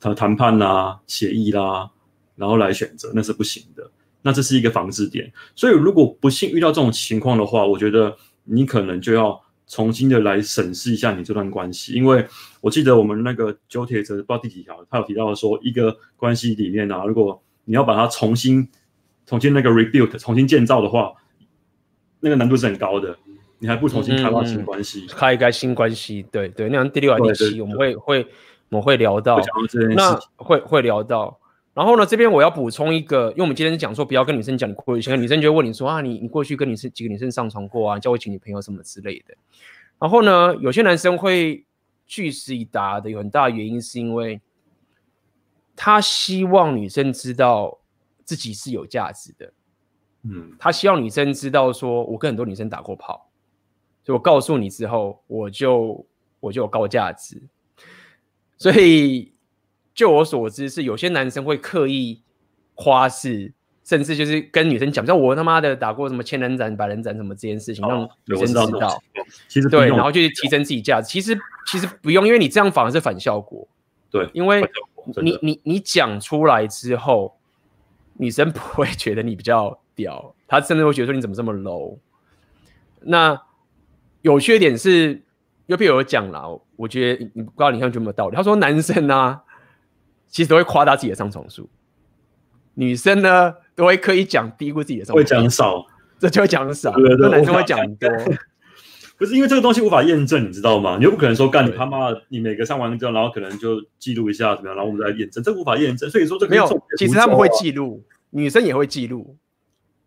谈谈判啦、协议啦，然后来选择，那是不行的。那这是一个防治点。所以如果不幸遇到这种情况的话，我觉得你可能就要重新的来审视一下你这段关系。因为我记得我们那个九铁则不知道第几条，他有提到说，一个关系里面啊，如果你要把它重新、重新那个 rebuild、重新建造的话，那个难度是很高的。你还不重新开发新关系，嗯、开一个新关系，对对，那样第六还第七，我们会会我们会聊到，那会会聊到。然后呢，这边我要补充一个，因为我们今天是讲说不要跟女生讲你过去，前女生就会问你说啊，你你过去跟女生几个女生上床过啊，交过几个女朋友什么之类的。然后呢，有些男生会据实以答的，有很大的原因是因为他希望女生知道自己是有价值的，嗯，他希望女生知道说我跟很多女生打过炮。所以我告诉你之后，我就我就有高价值，所以就我所知是有些男生会刻意夸饰，甚至就是跟女生讲，像我他妈的打过什么千人斩、百人斩什么这件事情，让女生知道。其实对，然后就是提升自己价值。其实其实不用，因为你这样反而是反效果。对，因为你你你讲出来之后，女生不会觉得你比较屌，她甚至会觉得说你怎么这么 low。那有缺点是，又譬如我讲了，我觉得你不知道你看有没有道理。他说男生呢、啊，其实都会夸大自己的上床数，女生呢都会刻意讲低估自己的上床数，会讲少，这就会讲少，对对对，男生会讲多。不是因为这个东西无法验证，你知道吗？你又不可能说干你他妈，你每个上完之后，然后可能就记录一下怎么样，然后我们再验证，这无法验证。所以说这个、啊、没有，其实他们会记录，女生也会记录，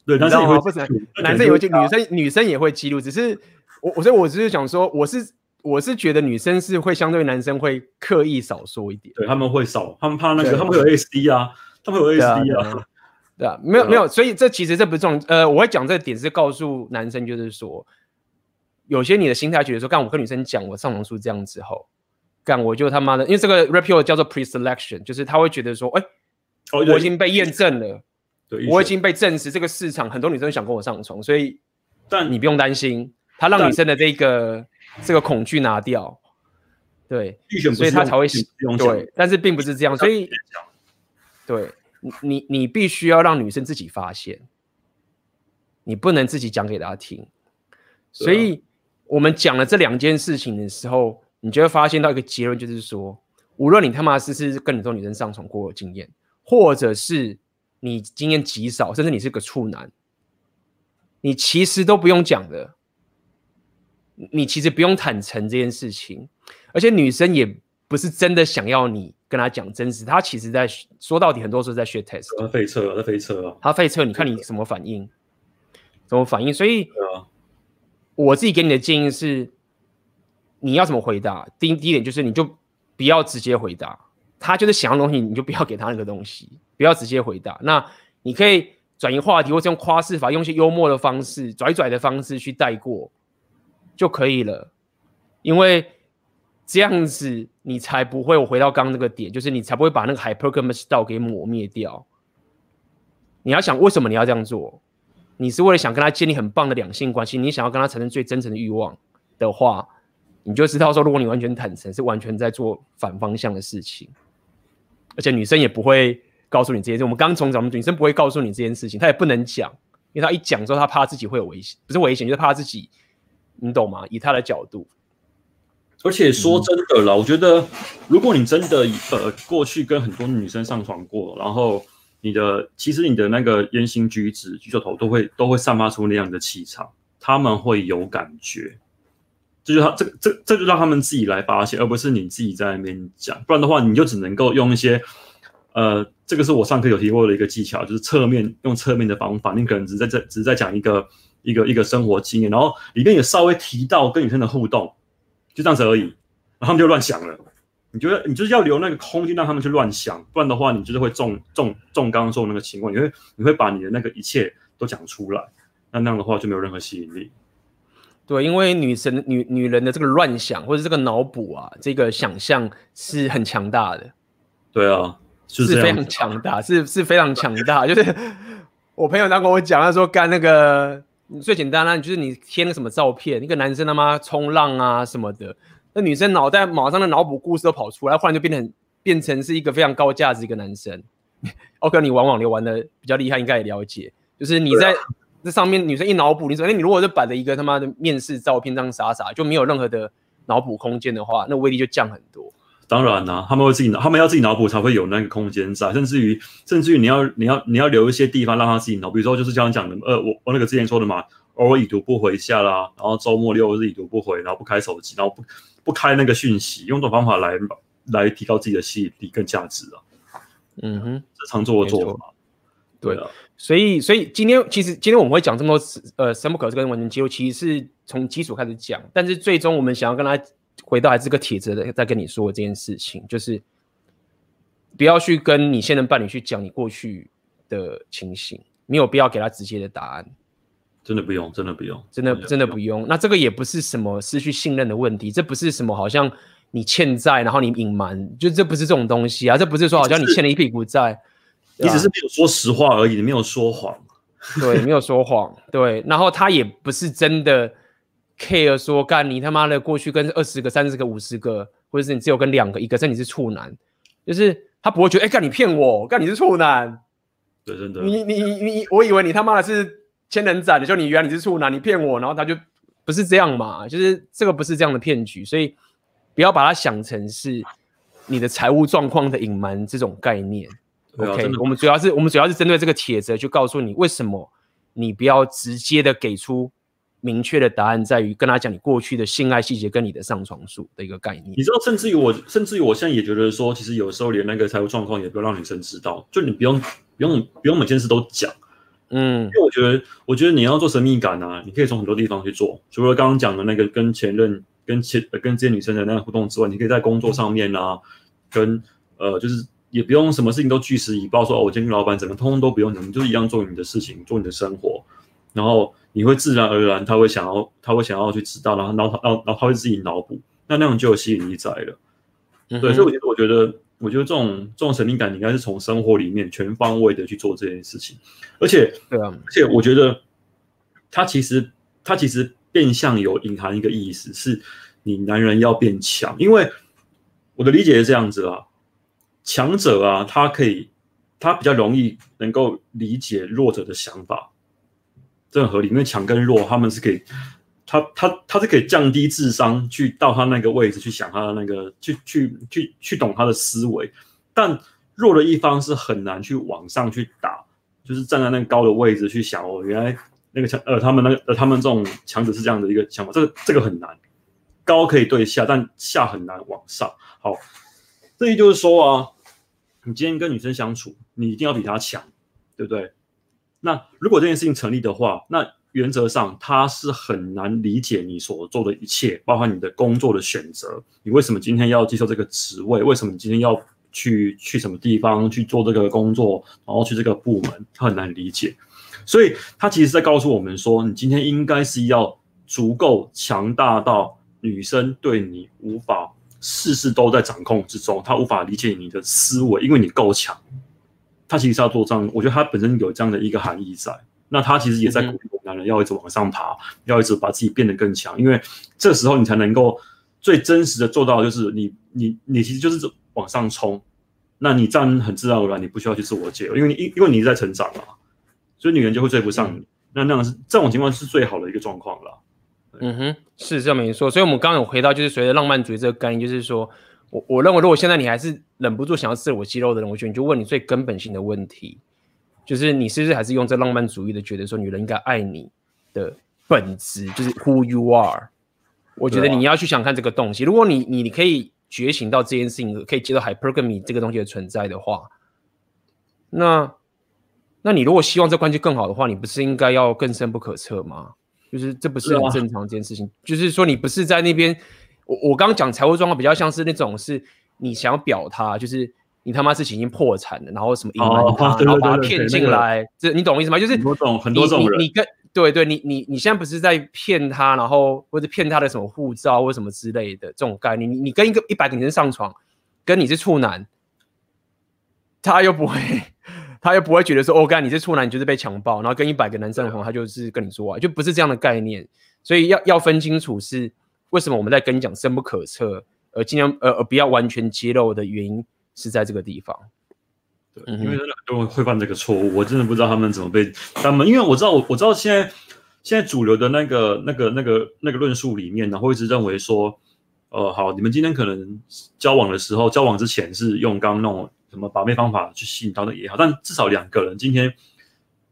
对，男生也会记录，男生也会记，女生女生也会记录，只是。我我所以我只是想说，我是我是觉得女生是会相对男生会刻意少说一点，对他们会少，他们怕那个他们会有 SD 啊，他们会有 SD 啊，对啊，对啊，没有没有，所以这其实这不是重呃，我会讲这个点是告诉男生，就是说，有些你的心态觉得说，干我跟女生讲我上床数这样之后，干我就他妈的，因为这个 rapio 叫做 pre-selection，就是他会觉得说，哎、欸，我已经被验证了，对，我已经被证实这个市场很多女生想跟我上床，所以但你不用担心。他让女生的这个这个恐惧拿掉，对，所以他才会对，但是并不是这样，所以对你你必须要让女生自己发现，你不能自己讲给她听。所以我们讲了这两件事情的时候，你就会发现到一个结论，就是说，无论你他妈是是跟很多女生上床过的经验，或者是你经验极少，甚至你是个处男，你其实都不用讲的。你其实不用坦诚这件事情，而且女生也不是真的想要你跟她讲真实，她其实在说到底，很多时候在学 test，她废车，她废车啊，她废车，你看你什么反应？怎么反应。所以，我自己给你的建议是，你要怎么回答？第一第一点就是，你就不要直接回答，他就是想要东西，你就不要给他那个东西，不要直接回答。那你可以转移话题，或者用夸饰法，用一些幽默的方式、拽拽的方式去带过就可以了，因为。这样子你才不会，我回到刚刚那个点，就是你才不会把那个 hypergamous style 给抹灭掉。你要想为什么你要这样做？你是为了想跟他建立很棒的两性关系，你想要跟他产生最真诚的欲望的话，你就知道说，如果你完全坦诚，是完全在做反方向的事情。而且女生也不会告诉你这件事。我们刚从咱们女生不会告诉你这件事情，她也不能讲，因为她一讲之后，她怕自己会有危险，不是危险，就是怕自己，你懂吗？以他的角度。而且说真的啦，嗯、我觉得如果你真的呃过去跟很多女生上床过，然后你的其实你的那个言行举止、举手投都会都会散发出那样的气场，他们会有感觉，这就他这这这就让他们自己来发现，而不是你自己在那边讲，不然的话你就只能够用一些呃，这个是我上课有提过的一个技巧，就是侧面用侧面的方法，你可能只在这只是在讲一个一个一个生活经验，然后里面也稍微提到跟女生的互动。就这样子而已，然后他们就乱想了。你觉得你就是要留那个空间让他们去乱想，不然的话，你就是会中中中刚刚说的那个情况，你会你会把你的那个一切都讲出来，那那样的话就没有任何吸引力。对，因为女神女女人的这个乱想或者这个脑补啊，这个想象是很强大的。对啊，是，是非常强大，是是非常强大。就是 我朋友他跟我讲，他说干那个。最简单啦，就是你贴个什么照片，一个男生他妈冲浪啊什么的，那女生脑袋马上的脑补故事都跑出来，忽然就变成变成是一个非常高价值一个男生。OK，你玩网流玩的比较厉害，应该也了解，就是你在这上面女生一脑补，你说哎，你如果是摆了一个他妈的面试照片这样傻傻，就没有任何的脑补空间的话，那威力就降很多。当然啦、啊，他们会自己脑，他们要自己脑补才会有那个空间在，甚至于，甚至于你要，你要，你要留一些地方让他自己脑，比如说就是这样讲的，呃，我我那个之前说的嘛，偶尔已读不回一下啦，然后周末六日已读不回，然后不开手机，然后不不开那个讯息，用这种方法来来提高自己的吸引力跟价值啊。嗯哼，这常做的做法。对啊，所以所以今天其实今天我们会讲这么多呃深不可测跟完全肌肉，其实是从基础开始讲，但是最终我们想要跟他。回到还是这个帖子的，在跟你说这件事情，就是不要去跟你现任伴侣去讲你过去的情形，没有必要给他直接的答案。真的不用，真的不用，真的真的不用。那这个也不是什么失去信任的问题，这不是什么好像你欠债，然后你隐瞒，就这不是这种东西啊，这不是说好像你欠了一屁股债，你只是没有说实话而已，你没有说谎。对，没有说谎。对，然后他也不是真的。Care 说干你他妈的过去跟二十个、三十个、五十个，或者是你只有跟两个、一个，甚至你是处男，就是他不会觉得哎干、欸、你骗我，干你是处男，对，真的，你你你，我以为你他妈的是千人斩的，就你原来你是处男，你骗我，然后他就不是这样嘛，就是这个不是这样的骗局，所以不要把它想成是你的财务状况的隐瞒这种概念。啊、OK，我们主要是我们主要是针对这个帖子，去告诉你为什么你不要直接的给出。明确的答案在于跟他讲你过去的性爱细节跟你的上床数的一个概念。你知道，甚至于我，甚至于我现在也觉得说，其实有时候连那个财务状况也不要让女生知道，就你不用不用不用每件事都讲，嗯，因为我觉得，我觉得你要做神秘感啊，你可以从很多地方去做，除了刚刚讲的那个跟前任、跟前跟这些女生的那个互动之外，你可以在工作上面啊，跟呃，就是也不用什么事情都据实以报，说哦，我今天跟老板怎么，通通都不用，你就是一样做你的事情，做你的生活，然后。你会自然而然，他会想要，他会想要去知道，然后，然后，然后，然后他会自己脑补，那那种就有吸引力在了。嗯、对，所以我觉得，我觉得，我觉得这种这种神秘感，你应该是从生活里面全方位的去做这件事情。而且，对啊，而且我觉得，他其实，他其实变相有隐含一个意思，是你男人要变强，因为我的理解是这样子啊，强者啊，他可以，他比较容易能够理解弱者的想法。这很合理，因为强跟弱，他们是可以，他他他是可以降低智商，去到他那个位置去想他的那个，去去去去懂他的思维。但弱的一方是很难去往上去打，就是站在那个高的位置去想哦，原来那个强呃，他们那个呃，他们这种强者是这样的一个想法，这个这个很难，高可以对下，但下很难往上。好，这也就是说啊，你今天跟女生相处，你一定要比她强，对不对？那如果这件事情成立的话，那原则上他是很难理解你所做的一切，包括你的工作的选择，你为什么今天要接受这个职位？为什么你今天要去去什么地方去做这个工作，然后去这个部门？他很难理解，所以他其实在告诉我们说，你今天应该是要足够强大到女生对你无法事事都在掌控之中，他无法理解你的思维，因为你够强。他其实是要做这样，我觉得他本身有这样的一个含义在。那他其实也在鼓励男人要一直往上爬，嗯、要一直把自己变得更强，因为这时候你才能够最真实的做到，就是你你你其实就是往上冲。那你这样很自然而然，你不需要去自我解，因为你因因为你在成长嘛，所以女人就会追不上你。嗯、那那样是这种情况是最好的一个状况了。嗯哼，是这么没错。所以我们刚刚有回到，就是随着浪漫主义这个概念，就是说。我我认为，如果现在你还是忍不住想要自我肌肉的人，我觉得你就问你最根本性的问题，就是你是不是还是用这浪漫主义的觉得说女人应该爱你的本质，就是 who you are。我觉得你要去想看这个东西。如果你你你可以觉醒到这件事情，可以接受 hypergamy 这个东西的存在的话，那那你如果希望这关系更好的话，你不是应该要更深不可测吗？就是这不是很正常这件事情。就是说你不是在那边。我我刚刚讲财务状况比较像是那种，是你想要表他，就是你他妈是已经破产了，然后什么隐瞒他，然后把他骗进来，这你懂我意思吗？就是很多种很多种人，你跟对对，你你你现在不是在骗他，然后或者骗他的什么护照或什么之类的这种概念，你你跟一个一百个女生上床，跟你是处男，他又不会 他又不会觉得说哦，干你是处男，你就是被强暴，然后跟一百个男生的话，他就是跟你说啊，就不是这样的概念，所以要要分清楚是。为什么我们在跟你讲深不可测，而尽量呃而不要完全揭露的原因是在这个地方。对，因为真的很多人会犯这个错误，我真的不知道他们怎么被他们，因为我知道我我知道现在现在主流的那个那个那个那个论述里面，然后一直认为说，呃好，你们今天可能交往的时候，交往之前是用刚刚那种什么把妹方法去吸引到的也好，但至少两个人今天。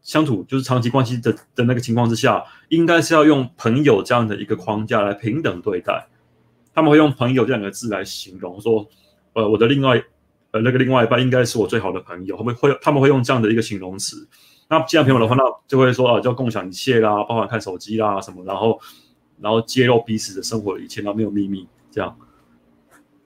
相处就是长期关系的的那个情况之下，应该是要用朋友这样的一个框架来平等对待。他们会用朋友这两个字来形容，说，呃，我的另外，呃，那个另外一半应该是我最好的朋友。他们会他们会用这样的一个形容词。那既然朋友的话，那就会说啊，就共享一切啦，包含看手机啦什么，然后然后揭露彼此的生活的一切，然后没有秘密，这样，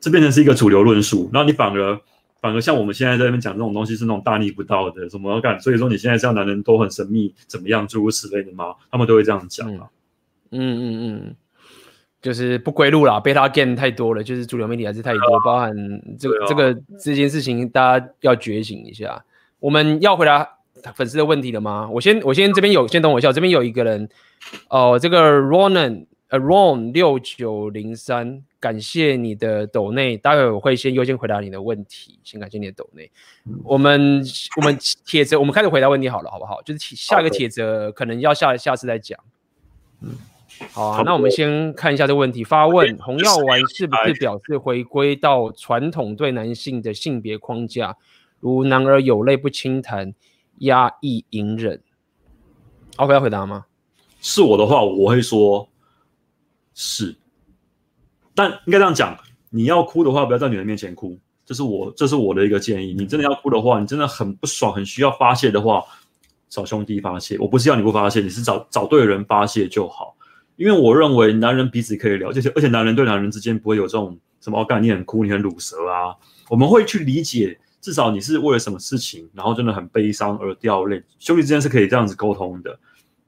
这变成是一个主流论述。那你反而。反而像我们现在在那边讲这种东西是那种大逆不道的，什么要干？所以说你现在这样男人都很神秘，怎么样诸如此类的吗？他们都会这样讲啊。嗯嗯嗯，就是不归路啦，beta game 太多了，就是主流媒体还是太多，啊、包含这个、啊、这个这件事情，大家要觉醒一下。我们要回答粉丝的问题了吗？我先我先这边有，先等我一下，这边有一个人哦，这个 Ronan。Ron 六九零三，感谢你的抖内，待会我会先优先回答你的问题，先感谢你的抖内。我们我们铁子，我们开始回答问题好了，好不好？就是下一个铁子可能要下下次再讲。嗯，好啊，那我们先看一下这个问题。发问：红药丸是不是表示回归到传统对男性的性别框架，如男儿有泪不轻弹，压抑隐忍？OK，要回答吗？是我的话，我会说。是，但应该这样讲，你要哭的话，不要在女人面前哭，这是我这是我的一个建议。你真的要哭的话，你真的很不爽，很需要发泄的话，找兄弟发泄。我不是要你不发泄，你是找找对人发泄就好。因为我认为男人彼此可以聊这些，而且男人对男人之间不会有这种什么干你很哭，你很鲁舌啊。我们会去理解，至少你是为了什么事情，然后真的很悲伤而掉泪。兄弟之间是可以这样子沟通的。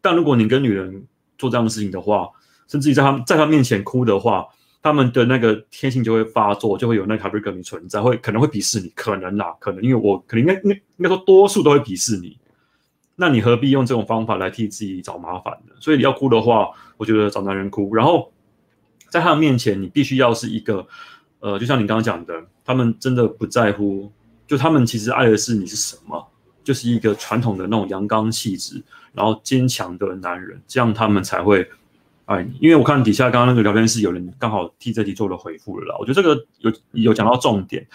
但如果你跟女人做这样的事情的话，甚至于在他在他面前哭的话，他们的那个天性就会发作，就会有那个 hypergamy 存在，会可能会鄙视你，可能啦，可能因为我可能应该应该应该说多数都会鄙视你，那你何必用这种方法来替自己找麻烦呢？所以你要哭的话，我觉得找男人哭，然后在他们面前，你必须要是一个，呃，就像你刚刚讲的，他们真的不在乎，就他们其实爱的是你是什么，就是一个传统的那种阳刚气质，然后坚强的男人，这样他们才会。哎，因为我看底下刚刚那个聊天室有人刚好替这题做了回复了啦，我觉得这个有有讲到重点，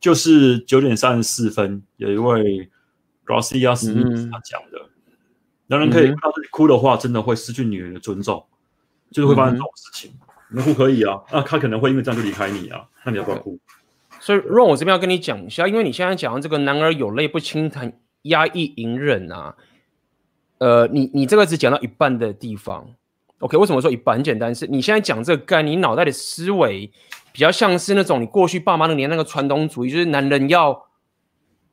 就是九点三十四分有一位 Garcia Smith 他讲的，男人可以靠自己哭的话，真的会失去女人的尊重，就是会发生这种事情。你哭可以啊，那他可能会因为这样就离开你啊，那你要不要哭？所以 Ron，我这边要跟你讲一下，因为你现在讲的这个男儿有泪不轻弹，压抑隐忍啊。呃，你你这个只讲到一半的地方，OK？为什么说一半？很简单，是你现在讲这个概念，你脑袋的思维比较像是那种你过去爸妈那年那个传统主义，就是男人要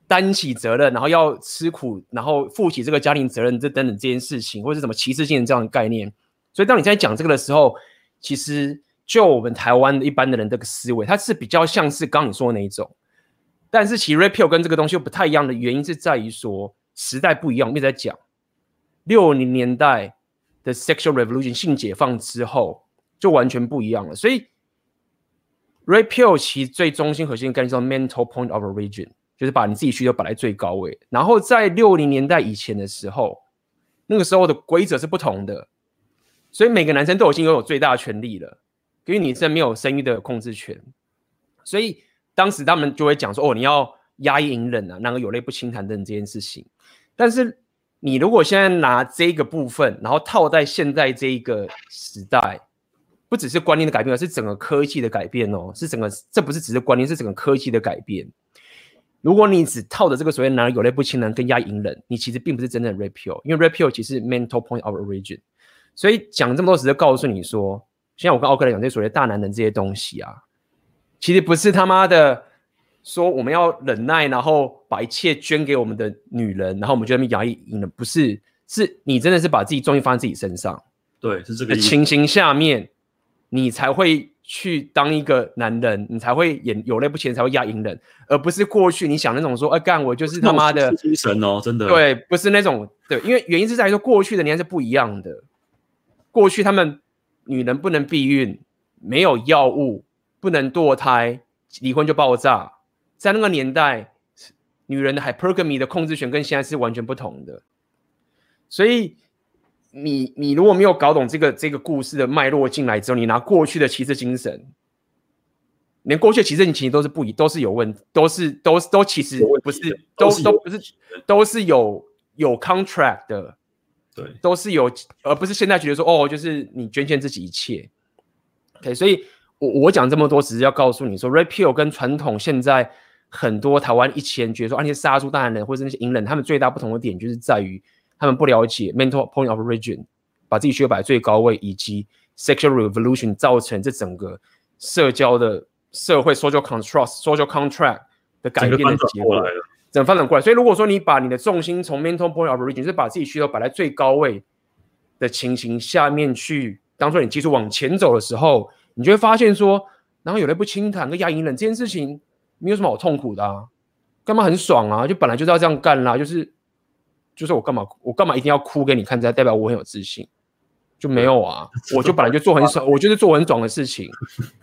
担起责任，然后要吃苦，然后负起这个家庭责任，这等等这件事情，或者是什么歧视性的这样的概念。所以当你在讲这个的时候，其实就我们台湾一般的人这个思维，它是比较像是刚你说的那一种。但是其实 Repeal 跟这个东西又不太一样的原因是在于说时代不一样，我们在讲。六零年代的 sexual revolution 性解放之后就完全不一样了，所以 Red Pill 其最中心核心概念叫 mental point of origin，就是把你自己需求摆在最高位。然后在六零年代以前的时候，那个时候的规则是不同的，所以每个男生都已经拥有最大的权利了，因为女生没有生育的控制权，所以当时他们就会讲说：“哦，你要压抑隐忍啊，那个有泪不轻弹等这件事情。”但是你如果现在拿这个部分，然后套在现在这一个时代，不只是观念的改变，而是整个科技的改变哦，是整个，这不是只是观念，是整个科技的改变。如果你只套着这个所谓“男人有泪不轻弹”跟压抑隐忍，你其实并不是真正的 Red Pill，因为 Red Pill 其实 mental point of origin。所以讲这么多，只是告诉你说，现在我跟奥克来讲这些所谓大男人这些东西啊，其实不是他妈的。说我们要忍耐，然后把一切捐给我们的女人，然后我们就那么压抑赢了，不是？是你真的是把自己重心放在自己身上，对，是这个情形下面，你才会去当一个男人，你才会演有泪不轻，才会压隐忍，而不是过去你想那种说，哎、欸，干我就是他妈的精神哦，真的，对，不是那种，对，因为原因是在于说过去的年代是不一样的，过去他们女人不能避孕，没有药物，不能堕胎，离婚就爆炸。在那个年代，女人的 hypergamy 的控制权跟现在是完全不同的，所以你你如果没有搞懂这个这个故事的脉络进来之后，你拿过去的骑士精神，连过去的骑士你其实都是不一，都是有问题，都是都都其实不是，都都不是，都是有有 contract 的，对，都是有，而不是现在觉得说哦，就是你捐献自己一切，OK，所以我我讲这么多，只是要告诉你说，Red Pill 跟传统现在。很多台湾一前觉得说，啊，那些杀猪大男人或者那些隐忍，他们最大不同的点就是在于他们不了解 mental point of origin，把自己需求摆在最高位，以及 sexual revolution 造成这整个社交的社会 social construct social contract 的改变的结果，整个发展过来。所以如果说你把你的重心从 mental point of origin，就是把自己需求摆在最高位的情形下面去，当做你技术往前走的时候，你就会发现说，然后有人不轻谈跟压隐忍这件事情。没有什么好痛苦的啊，干嘛很爽啊？就本来就是要这样干啦，就是就是我干嘛我干嘛一定要哭给你看，才代表我很有自信？就没有啊，我就本来就做很爽，我就是做很爽的事情，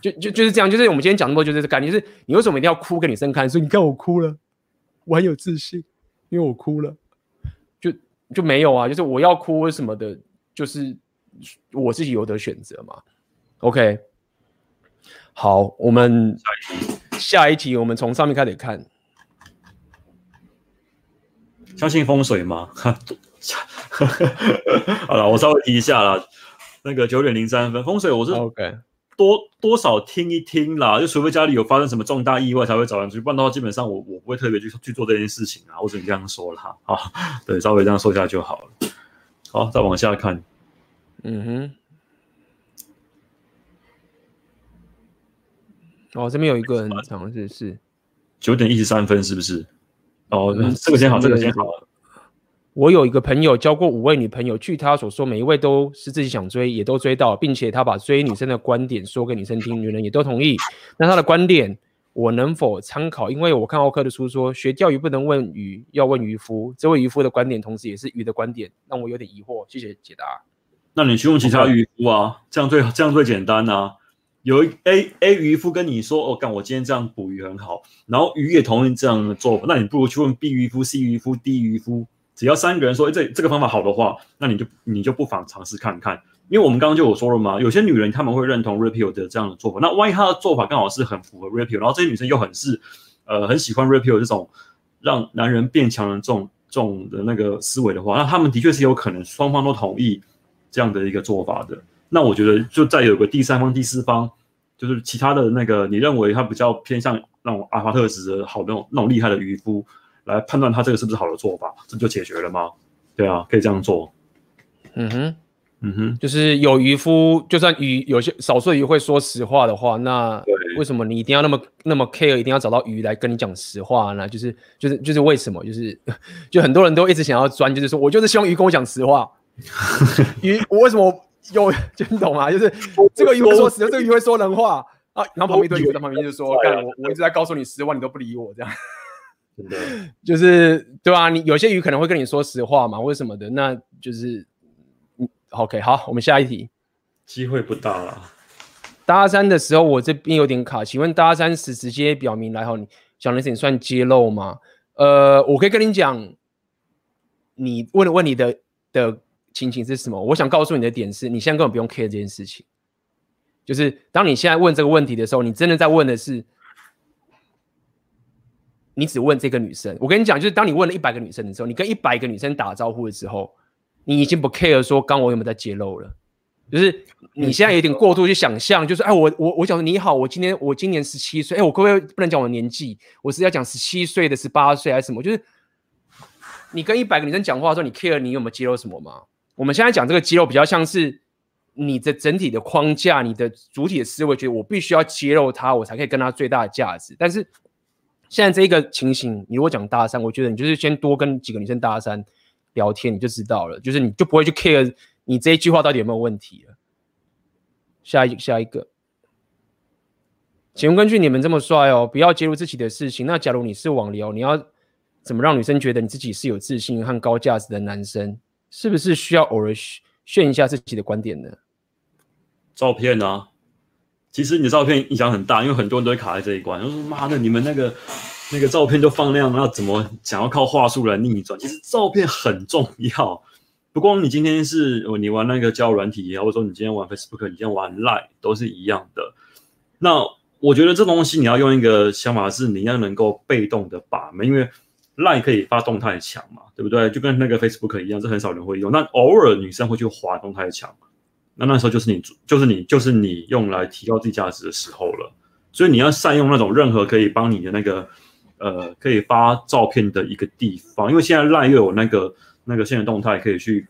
就就就是这样。就是我们今天讲那么多，就是这感觉，是你为什么一定要哭给女生看？说你看我哭了，我很有自信，因为我哭了，就就没有啊。就是我要哭什么的，就是我自己有得选择嘛。OK，好，我们。下一题，我们从上面开始看。相信风水吗？好了，我稍微提一下啦。那个九点零三分，风水我是 OK，多多少听一听啦。就除非家里有发生什么重大意外才会找人去，不然的话，基本上我我不会特别去去做这件事情啊。我只能这样说啦。好，对，稍微这样说一下就好了。好，再往下看。嗯哼。哦，这边有一个很长的是九点一十三分，是不是？哦，嗯、这个先好，这个先好。我有一个朋友交过五位女朋友，据他所说，每一位都是自己想追，也都追到，并且他把追女生的观点说给女生听，女人也都同意。那他的观点，我能否参考？因为我看奥克的书说，学钓鱼不能问鱼，要问渔夫。这位渔夫的观点，同时也是鱼的观点，让我有点疑惑。谢谢解答。那你去问其他渔夫啊，这样最这样最简单啊。有 A A 渔夫跟你说：“哦，干，我今天这样捕鱼很好。”然后鱼也同意这样的做法，那你不如去问 B 渔夫、C 渔夫、D 渔夫。只要三个人说：“哎，这这个方法好的话，那你就你就不妨尝试看看。”因为我们刚刚就有说了嘛，有些女人她们会认同 Red Pill 的这样的做法。那万一她的做法刚好是很符合 Red Pill，然后这些女生又很是呃很喜欢 Red Pill 这种让男人变强的这种这种的那个思维的话，那他们的确是有可能双方都同意这样的一个做法的。那我觉得就再有个第三方、第四方。就是其他的那个，你认为他比较偏向那种阿法特质的好那种那种厉害的渔夫来判断他这个是不是好的做法，这就解决了吗？对啊，可以这样做。嗯哼，嗯哼，就是有渔夫，就算鱼有些少数鱼会说实话的话，那为什么你一定要那么那么 care，一定要找到鱼来跟你讲实话呢？就是就是就是为什么？就是 就很多人都一直想要钻，就是说我就是希望鱼跟我讲实话。鱼，我为什么有？就你懂吗？就是这个鱼会说实话，这个鱼会说人话啊。然后旁边一堆鱼在旁边就说：“干我，我一直在告诉你实话，你都不理我，这样。”对，就是对啊？你有些鱼可能会跟你说实话嘛，或者什么的，那就是嗯，OK，好，我们下一题。机会不大了。搭讪的时候，我这边有点卡。请问搭讪时直接表明来后，你讲的事情算揭露吗？呃，我可以跟你讲，你问的问你的的情形是什么？我想告诉你的点是，你现在根本不用 care 这件事情。就是当你现在问这个问题的时候，你真的在问的是。你只问这个女生，我跟你讲，就是当你问了一百个女生的时候，你跟一百个女生打招呼的时候，你已经不 care 说刚我有没有在揭露了，就是你现在有点过度去想象，就是哎，我我我讲你好，我今天我今年十七岁，哎，我可不可以不能讲我年纪，我是要讲十七岁的十八岁还是什么？就是你跟一百个女生讲话的时候，你 care 你有没有揭露什么吗？我们现在讲这个揭露比较像是你的整体的框架，你的主体的思维，觉得我必须要揭露她，我才可以跟她最大的价值，但是。现在这一个情形，你如果讲搭讪，我觉得你就是先多跟几个女生搭讪聊天，你就知道了，就是你就不会去 care 你这一句话到底有没有问题了。下一下一个，请问根据你们这么帅哦，不要揭露自己的事情。那假如你是网聊，你要怎么让女生觉得你自己是有自信和高价值的男生？是不是需要偶尔炫一下自己的观点呢？照片啊。其实你的照片影响很大，因为很多人都会卡在这一关。就说妈的，你们那个那个照片就放量，那怎么想要靠话术来逆转？其实照片很重要。不光你今天是你玩那个交友软体也好，或者说你今天玩 Facebook，你今天玩 Line 都是一样的。那我觉得这东西你要用一个想法是，你要能够被动的把门，因为 Line 可以发动态墙嘛，对不对？就跟那个 Facebook 一样，这很少人会用。那偶尔女生会去滑动态墙。那那时候就是你，就是你，就是你用来提高自己价值的时候了。所以你要善用那种任何可以帮你的那个，呃，可以发照片的一个地方。因为现在 LINE 又有那个那个限时动态可以去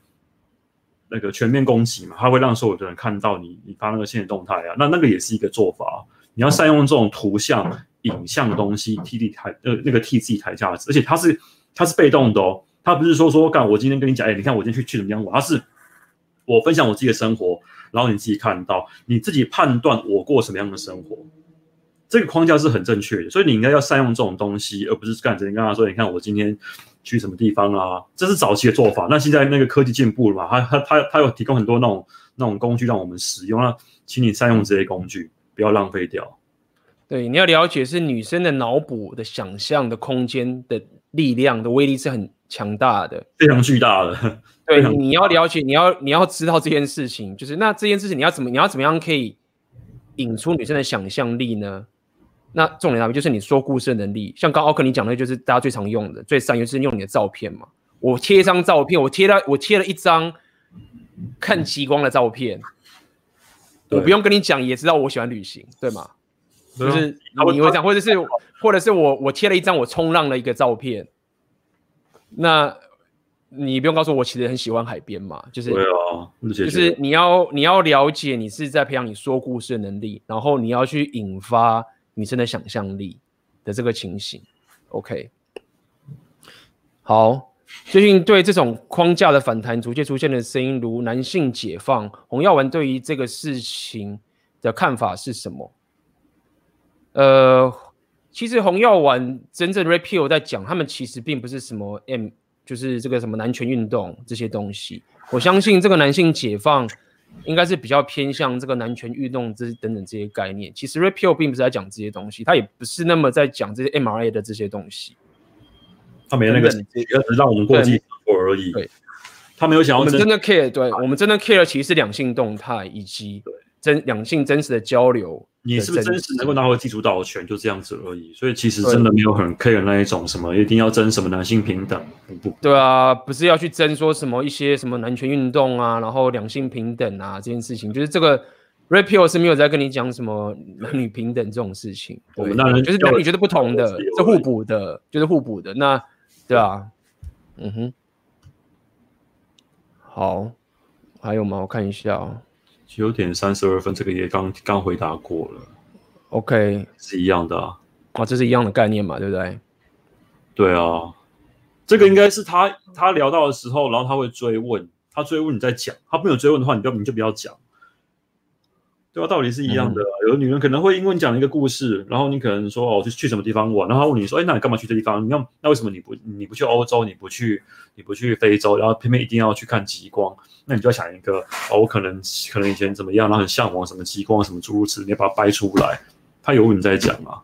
那个全面攻击嘛，它会让所有的人看到你你发那个限时动态啊。那那个也是一个做法。你要善用这种图像、影像的东西替你抬呃那个替自己抬价值，而且它是它是被动的哦，它不是说说干我今天跟你讲，哎，你看我今天去去怎么样玩，它是。我分享我自己的生活，然后你自己看到，你自己判断我过什么样的生活，这个框架是很正确的，所以你应该要善用这种东西，而不是干着你跟他说，你看我今天去什么地方啊，这是早期的做法。那现在那个科技进步了嘛，他他他他有提供很多那种那种工具让我们使用，那请你善用这些工具，不要浪费掉。对，你要了解是女生的脑补的想象的空间的力量的威力是很强大的，非常巨大的。对，你要了解，你要你要知道这件事情，就是那这件事情你要怎么你要怎么样可以引出女生的想象力呢？那重点在于就是你说故事的能力，像刚奥克你讲的，就是大家最常用的、最善于是用你的照片嘛。我贴一张照片，我贴了我贴了一张看极光的照片，我不用跟你讲也知道我喜欢旅行，对吗？就是你会这样，或者是或者是我我贴了一张我冲浪的一个照片，那。你不用告诉我，我其实很喜欢海边嘛，就是对啊，就是你要你要了解，你是在培养你说故事的能力，然后你要去引发女生的想象力的这个情形。OK，好，最近对这种框架的反弹逐渐出现的声音，如男性解放，洪耀文对于这个事情的看法是什么？呃，其实红药丸真正 repeal 在讲，他们其实并不是什么 M。就是这个什么男权运动这些东西，我相信这个男性解放应该是比较偏向这个男权运动这等等这些概念。其实 Repeal 并不是在讲这些东西，他也不是那么在讲这些 MRA 的这些东西。他没那个，只是让我们过继而已。对，他没有想要。我们真的 care，对我们真的 care，其实是两性动态以及真两性真实的交流。你是不是真实能够拿回基础导权，就这样子而已。所以其实真的没有很 care 那一种什么一定要争什么男性平等。不，对啊，不是要去争说什么一些什么男权运动啊，然后两性平等啊这件事情，就是这个 Repeal 是没有在跟你讲什么男女平等这种事情。我们当然就是男女觉得不同的，是互补的，就是互补的。那对啊，嗯哼。好，还有吗？我看一下哦。九点三十二分，这个也刚刚回答过了。OK，是一样的啊。啊，这是一样的概念嘛，对不对？对啊，这个应该是他他聊到的时候，然后他会追问，他追问你再讲，他没有追问的话，你就你就不要讲。对啊，道理是一样的。嗯、有的女人可能会因为你讲了一个故事，然后你可能说哦，去去什么地方玩，然后他问你说，哎，那你干嘛去这地方？你要那为什么你不你不去欧洲，你不去你不去非洲，然后偏偏一定要去看极光？那你就要想一个哦，我可能可能以前怎么样，然后很向往什么极光什么诸如此类，你要把它掰出来。他有问你在讲啊，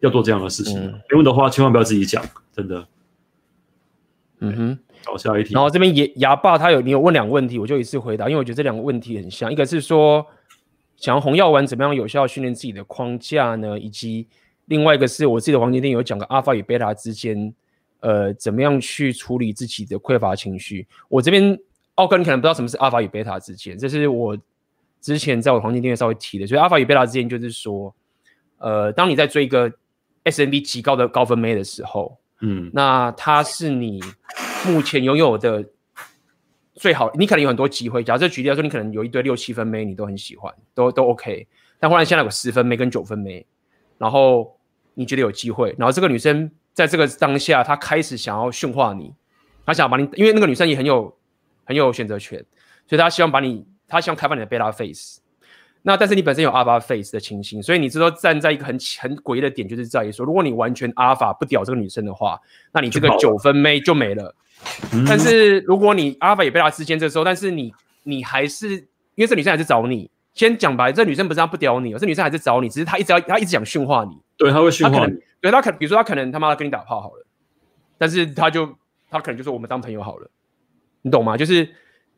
要做这样的事情。嗯、没问的话，千万不要自己讲，真的。嗯哼，好，下一题。然后这边牙牙爸他有你有问两个问题，我就一次回答，因为我觉得这两个问题很像，一个是说。想要红药丸怎么样有效训练自己的框架呢？以及另外一个是我自己的黄金店有讲个阿尔法与贝塔之间，呃，怎么样去处理自己的匮乏情绪？我这边奥哥你可能不知道什么是阿尔法与贝塔之间，这是我之前在我黄金店稍微提的。所以阿尔法与贝塔之间就是说，呃，当你在追一个 S M B 极高的高分妹的时候，嗯，那它是你目前拥有的。最好，你可能有很多机会。假设举例来说，你可能有一堆六七分妹，你都很喜欢，都都 OK。但忽然现在有十分妹跟九分妹，然后你觉得有机会，然后这个女生在这个当下，她开始想要驯化你，她想把你，因为那个女生也很有很有选择权，所以他希望把你，他希望开发你的贝拉 face。那但是你本身有阿尔法 face 的情形，所以你知道站在一个很很诡异的点，就是在于说，如果你完全阿尔法不屌这个女生的话，那你这个九分妹就没了。但是如果你阿尔法与贝塔之间这时候，但是你你还是因为这女生还是找你，先讲白，这女生不是她不屌你，这女生还是找你，只是她一直要她一直想驯化你，对，她会驯化你，对，她可比如说她可能他妈的跟你打炮好了，但是她就她可能就说我们当朋友好了，你懂吗？就是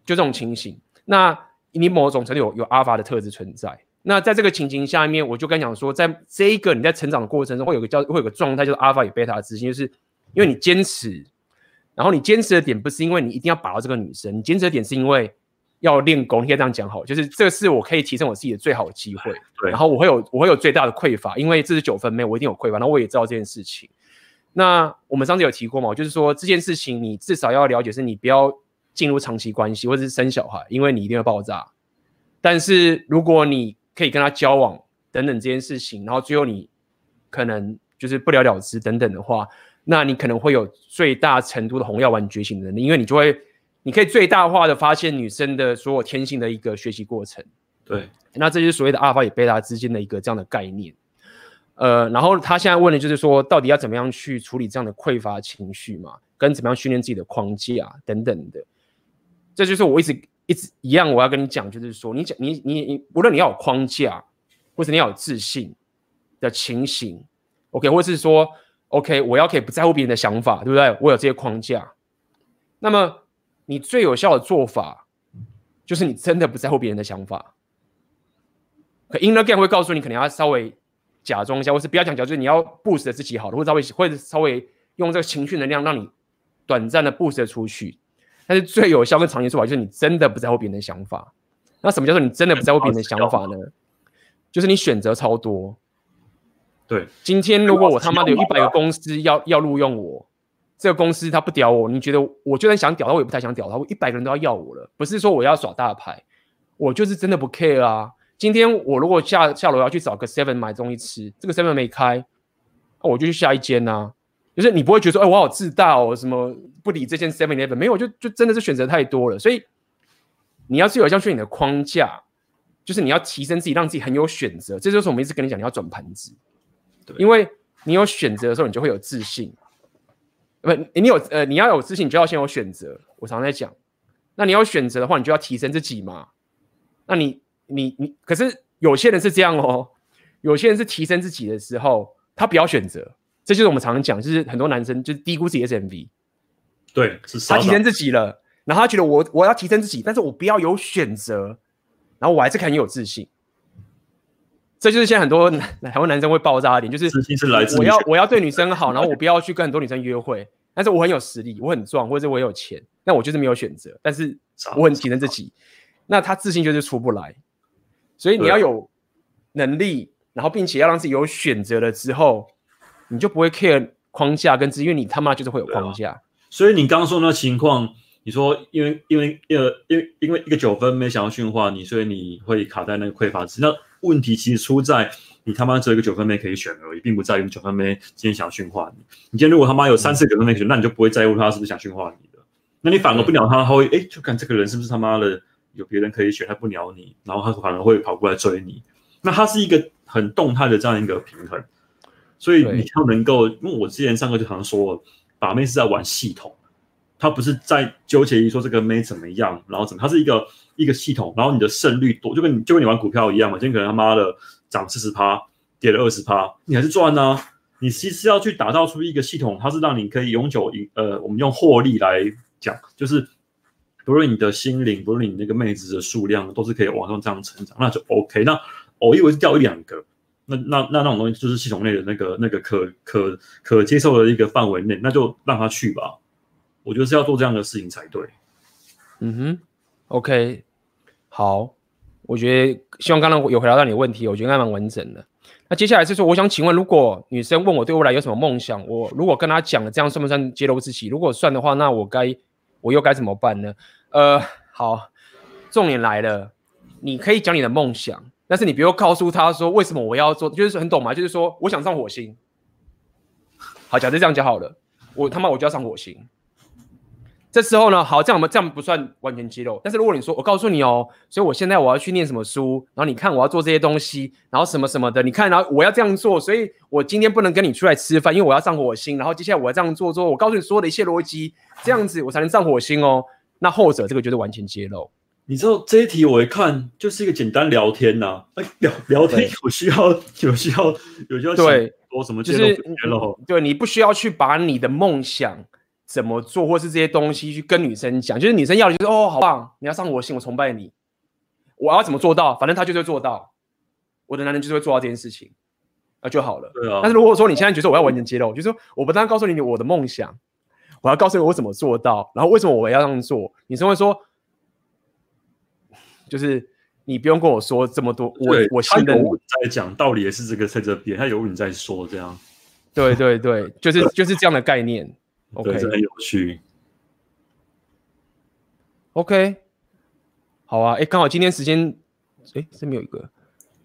就这种情形，那你某种程度有有阿法的特质存在，那在这个情形下面，我就跟你讲说，在这一个你在成长的过程中，会有个叫会有个状态，就是阿尔法与贝塔之间，就是因为你坚持。然后你坚持的点不是因为你一定要把到这个女生，你坚持的点是因为要练功。你可以这样讲好，就是这是我可以提升我自己的最好的机会。对，然后我会有我会有最大的匮乏，因为这是九分妹，我一定有匮乏。然后我也知道这件事情。那我们上次有提过嘛，就是说这件事情你至少要了解，是你不要进入长期关系或者是生小孩，因为你一定会爆炸。但是如果你可以跟他交往等等这件事情，然后最后你可能就是不了了之等等的话。那你可能会有最大程度的红药丸觉醒的能力，因为你就会，你可以最大化的发现女生的所有天性的一个学习过程。对，那这就是所谓的阿尔法与贝塔之间的一个这样的概念。呃，然后他现在问的就是说，到底要怎么样去处理这样的匮乏情绪嘛，跟怎么样训练自己的框架等等的。这就是我一直一直一样，我要跟你讲，就是说，你讲你你你，无论你要有框架，或是你要有自信的情形，OK，或是说。OK，我要可以不在乎别人的想法，对不对？我有这些框架。那么，你最有效的做法，就是你真的不在乎别人的想法。可 Inner Game 会告诉你，可能要稍微假装一下，或是不要讲假，就是你要 boost 自己好了，或者稍微或者稍微用这个情绪能量，让你短暂的 boost 出去。但是最有效跟长期做法，就是你真的不在乎别人的想法。那什么叫做你真的不在乎别人的想法呢？就是你选择超多。对，今天如果我他妈的有一百个公司要要录用我，这个公司他不屌我，你觉得我就算想屌他，我也不太想屌他。我一百个人都要要我了，不是说我要耍大牌，我就是真的不 care 啊。今天我如果下下楼要去找个 seven 买东西吃，这个 seven 没开，我就去下一间呐、啊。就是你不会觉得说，哎，我好自大哦，什么不理这件 seven eleven，没有，就就真的是选择太多了。所以你要是有像是你的框架，就是你要提升自己，让自己很有选择。这就是我们一直跟你讲，你要转盘子。因为你有选择的时候，你就会有自信。不，你有呃，你要有自信，你就要先有选择。我常在讲，那你要选择的话，你就要提升自己嘛。那你你你，可是有些人是这样哦，有些人是提升自己的时候，他不要选择。这就是我们常常讲，就是很多男生就是低估自己 SMV。对，是他提升自己了，然后他觉得我我要提升自己，但是我不要有选择，然后我还是很有自信。这就是现在很多男 台湾男生会爆炸的点，就是自信是来自我要我要对女生好，然后我不要去跟很多女生约会，但是我很有实力，我很壮，或者我有钱，但我就是没有选择，但是我很提升自己，那他自信就是出不来，所以你要有能力，然后并且要让自己有选择了之后，你就不会 care 框架跟资，因为你他妈就是会有框架。所以你刚刚说那情况，你说因为因为呃因为因为一个九分妹想要驯化你，所以你会卡在那个匮乏值。那问题其实出在你他妈只有一个九分妹可以选而已，并不在于九分妹今天想要驯化你。你今天如果他妈有三四个九分妹选，那你就不会在乎他是不是想驯化你的。那你反而不鸟他，他会哎，就看这个人是不是他妈的有别人可以选，他不鸟你，然后他反而会跑过来追你。那他是一个很动态的这样一个平衡，所以你要能够，因为我之前上课就常说了，把妹是在玩系统。他不是在纠结于说这个妹怎么样，然后怎么，他是一个一个系统，然后你的胜率多，就跟你就跟你玩股票一样嘛。今天可能他妈的涨四十趴，跌了二十趴，你还是赚呢、啊。你其实要去打造出一个系统，它是让你可以永久赢。呃，我们用获利来讲，就是不论你的心灵，不论你那个妹子的数量，都是可以往上这样成长，那就 OK。那偶一为是掉一两个，那那那那种东西就是系统内的那个那个可可可接受的一个范围内，那就让他去吧。我觉得是要做这样的事情才对。嗯哼，OK，好，我觉得希望刚刚有回答到你的问题，我觉得应该蛮完整的。那接下来是说，我想请问，如果女生问我对未来有什么梦想，我如果跟她讲了，这样算不算揭露自己？如果算的话，那我该我又该怎么办呢？呃，好，重点来了，你可以讲你的梦想，但是你不要告诉他说为什么我要做，就是很懂吗？就是说我想上火星。好，假设这样讲好了，我他妈我就要上火星。这时候呢，好，这样我们这样不算完全揭露。但是如果你说，我告诉你哦，所以我现在我要去念什么书，然后你看我要做这些东西，然后什么什么的，你看，然后我要这样做，所以我今天不能跟你出来吃饭，因为我要上火星。然后接下来我要这样做，做，我告诉你所有的一切逻辑，这样子我才能上火星哦。那后者这个就是完全揭露。你知道这一题我一看就是一个简单聊天呐、啊，哎，聊聊天有需要 有需要有需要对说什么？就是、对，你不需要去把你的梦想。怎么做，或是这些东西去跟女生讲，就是女生要的就是哦，好棒，你要上我心，我崇拜你。我要怎么做到？反正他就是会做到。我的男人就是会做到这件事情，那就好了。对啊。但是如果说你现在觉得我要完全揭露，就是说我不但告诉你我的梦想，我要告诉你我怎么做到，然后为什么我要这样做，女生会说，就是你不用跟我说这么多，我我现在在讲道理也是这个在这边，他有你在说这样。对对对，就是 就是这样的概念。对，这很有趣。OK，好啊，哎，刚好今天时间，哎，这边有一个，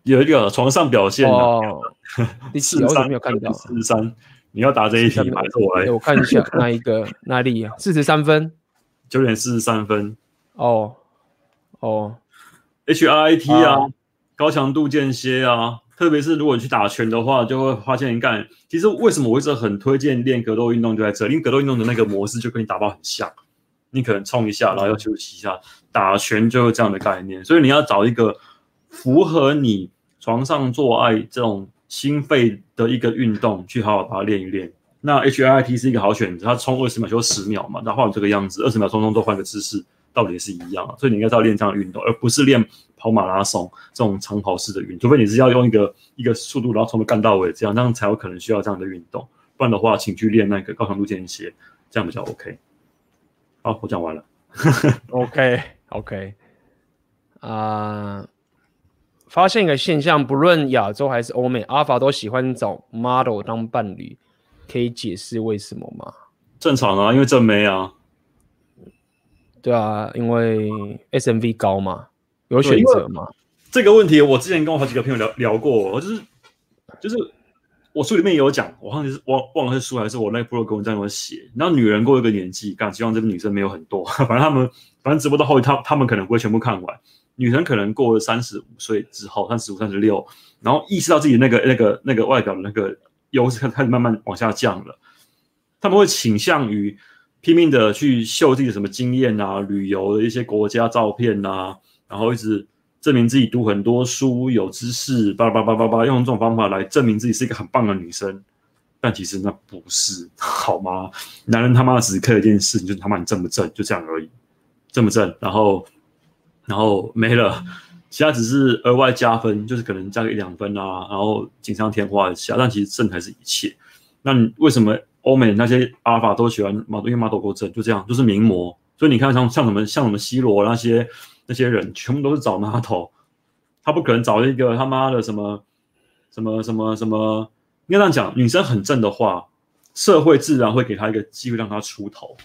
有一个床上表现哦，第四十三没有看到，四十三，你要答这一题吗？我来，我看一下那一个？哪里？啊？四十三分，九点四十三分。哦。哦，HIIT 啊，高强度间歇啊。特别是如果你去打拳的话，就会发现，干，其实为什么我一直很推荐练格斗运动，就在这里，因为格斗运动的那个模式就跟你打包很像，你可能冲一下，然后要休息一下，打拳就是这样的概念，所以你要找一个符合你床上做爱这种心肺的一个运动，去好好把它练一练。那 HIIT 是一个好选择，它冲二十秒就十秒嘛，然后这个样子，二十秒钟中都换个姿势。道理是一样啊，所以你应该是要练这样的运动，而不是练跑马拉松这种长跑式的运动。除非你是要用一个一个速度，然后从头干到尾，这样，这样才有可能需要这样的运动。不然的话，请去练那个高强度间歇，这样比较 OK。好，我讲完了。OK OK。啊、uh，发现一个现象，不论亚洲还是欧美，阿法都喜欢找 model 当伴侣，可以解释为什么吗？正常啊，因为正妹啊。对啊，因为 SMV 高嘛，有选择嘛。这个问题我之前跟我好几个朋友聊聊过，就是就是我书里面也有讲，我忘记是忘忘了是书还是我那个部落格文章有写。然后女人过一个年纪，干希望这个女生没有很多，反正他们反正直播到后期，他他们可能不会全部看完。女生可能过了三十五岁之后，三十五、三十六，然后意识到自己那个那个那个外表的那个优势开始慢慢往下降了，他们会倾向于。拼命的去秀自己的什么经验啊，旅游的一些国家照片啊，然后一直证明自己读很多书，有知识，叭叭叭叭叭，用这种方法来证明自己是一个很棒的女生。但其实那不是，好吗？男人他妈只看一件事情，就是他妈你正不正，就这样而已，正不正，然后然后没了，其他只是额外加分，就是可能加个一两分啊，然后锦上添花一下，但其实正才是一切。那你为什么？欧美那些阿尔法都喜欢马，因为马头够正，就这样，就是名模。所以你看像，像什么像什么 C 罗那些那些人，全部都是找马头，他不可能找一个他妈的什么什么什么什么。应该这样讲，女生很正的话，社会自然会给她一个机会让她出头。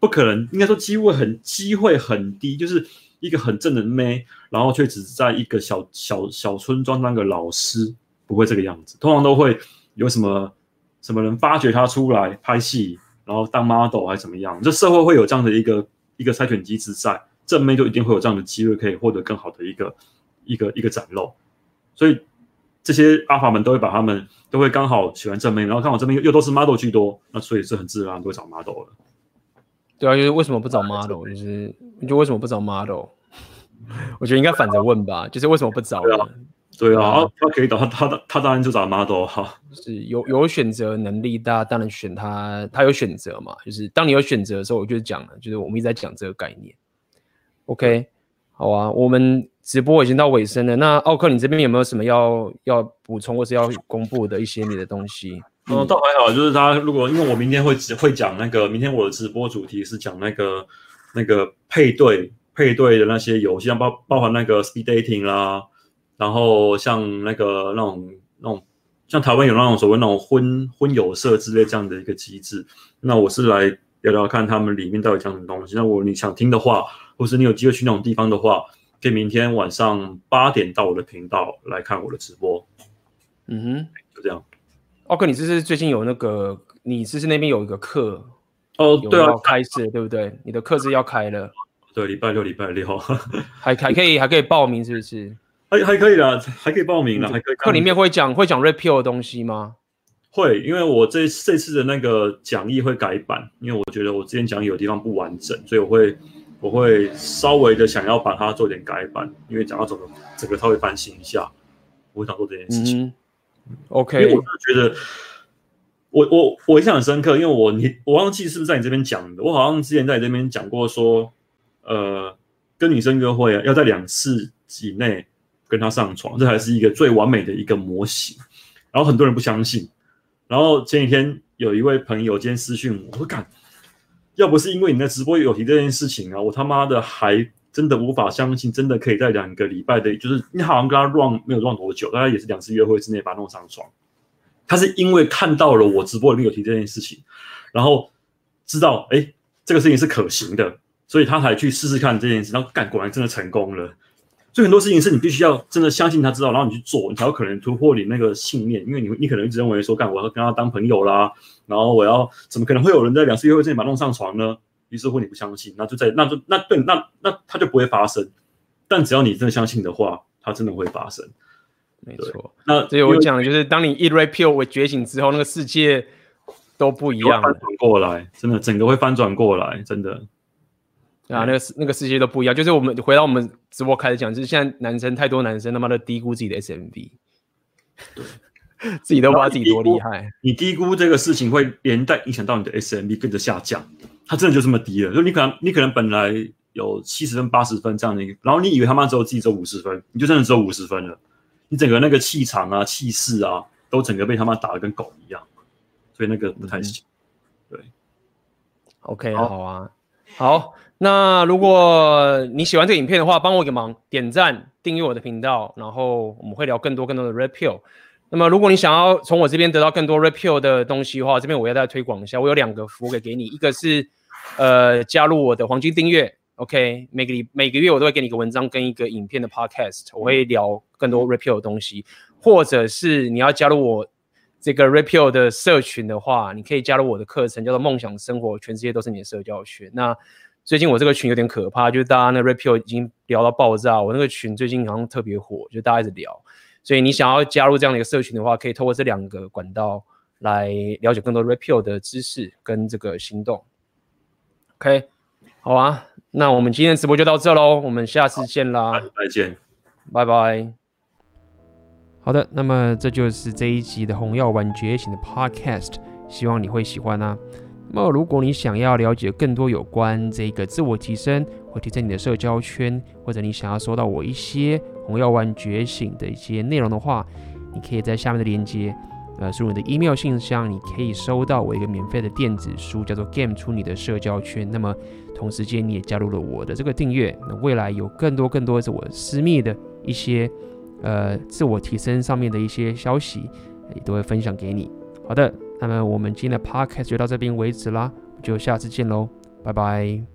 不可能，应该说机会很机会很低，就是一个很正的妹，然后却只是在一个小小小村庄当个老师，不会这个样子。通常都会有什么什么人发掘他出来拍戏，然后当 model 还是怎么样？这社会会有这样的一个一个筛选机制在，正妹就一定会有这样的机会可以获得更好的一个一个一个展露，所以。这些阿法们都会把他们都会刚好喜欢正妹，然后刚好正妹又都是 model 居多，那所以是很自然都会找 model 了。对啊，就是为什么不找 model？就是你就为什么不找 model？我觉得应该反着问吧，就是为什么不找？对啊，他可以找他，他他当然就找 model 哈。是有有选择能力，大家当然选他，他有选择嘛。就是当你有选择的时候，我就讲了，就是我们一直在讲这个概念。OK，好啊，我们。直播已经到尾声了，那奥克，你这边有没有什么要要补充或是要公布的一些你的东西？嗯，倒还好，就是他如果因为我明天会只会讲那个，明天我的直播主题是讲那个那个配对配对的那些游戏，像包包含那个 speed dating 啦，然后像那个那种那种像台湾有那种所谓那种婚婚友社之类这样的一个机制，那我是来聊聊看他们里面到底讲什么东西。那我你想听的话，或是你有机会去那种地方的话。可以明天晚上八点到我的频道来看我的直播。嗯哼，就这样。奥克，你是不是最近有那个？你是不是那边有一个课？哦，对啊，开始对不对？你的课是要开了。对，礼拜六、礼拜六 还还可以，还可以报名，是不是？还还可以啦，还可以报名啦，还可以。课里面会讲会讲 rape io 的东西吗？会，因为我这这次的那个讲义会改版，因为我觉得我之前讲义有地方不完整，所以我会。我会稍微的想要把它做点改版，因为讲到整个整个稍微翻新一下，我会想做这件事情。嗯、OK，因为我觉得我我我印象很深刻，因为我你我忘记是不是在你这边讲的，我好像之前在你这边讲过说，呃，跟女生约会啊，要在两次以内跟他上床，这还是一个最完美的一个模型。然后很多人不相信，然后前几天有一位朋友今天私讯我，我说干。要不是因为你的直播有提这件事情啊，我他妈的还真的无法相信，真的可以在两个礼拜的，就是你好像跟他 run 没有 run 多久，大概也是两次约会之内把他弄上床。他是因为看到了我直播里面有提这件事情，然后知道哎、这个事情是可行的，所以他才去试试看这件事，然后干果然真的成功了。所以很多事情是你必须要真的相信他知道，然后你去做，你才有可能突破你那个信念。因为你你可能一直认为说，干我要跟他当朋友啦，然后我要怎么可能会有人在两次约会之前把他弄上床呢？于是乎你不相信，那就在那就那对那那，那他就不会发生。但只要你真的相信的话，它真的会发生。没错。那所以我讲的就是，当你一 Rapio 为觉醒之后，那个世界都不一样了，翻转过来，真的整个会翻转过来，真的。啊，那个那个世界都不一样。就是我们回到我们直播开始讲，就是现在男生太多，男生他妈的低估自己的 SMV，对，自己都不知道自己多厉害。你低估这个事情会连带影响到你的 SMV 跟着下降，它真的就这么低了。就你可能你可能本来有七十分、八十分这样的一个，然后你以为他妈只有自己只有五十分，你就真的只有五十分了。你整个那个气场啊、气势啊，都整个被他妈打的跟狗一样，所以那个不太行。嗯、对，OK，好，好啊，好。那如果你喜欢这个影片的话，帮我一个忙，点赞、订阅我的频道，然后我们会聊更多更多的 Rapio。那么，如果你想要从我这边得到更多 Rapio 的东西的话，这边我要再推广一下，我有两个服务给给你，一个是呃加入我的黄金订阅，OK，每个礼每个月我都会给你一个文章跟一个影片的 Podcast，我会聊更多 Rapio 的东西，或者是你要加入我这个 Repeal 的社群的话，你可以加入我的课程，叫做梦想生活，全世界都是你的社交圈。那最近我这个群有点可怕，就是大家那 r e p e a l 已经聊到爆炸。我那个群最近好像特别火，就大家一直聊。所以你想要加入这样的一个社群的话，可以透过这两个管道来了解更多 r e p e a l 的知识跟这个行动。OK，好啊，那我们今天的直播就到这喽，我们下次见啦，再见，拜拜。好的，那么这就是这一集的红药丸觉醒的 Podcast，希望你会喜欢啊。那么，如果你想要了解更多有关这个自我提升，或提升你的社交圈，或者你想要收到我一些红药丸觉醒的一些内容的话，你可以在下面的链接，呃，输入你的 email 信箱，你可以收到我一个免费的电子书，叫做《Game 出你的社交圈》。那么，同时间你也加入了我的这个订阅，那未来有更多更多是我私密的一些呃自我提升上面的一些消息，也都会分享给你。好的。那么我们今天的 podcast 就到这边为止啦，就下次见喽，拜拜。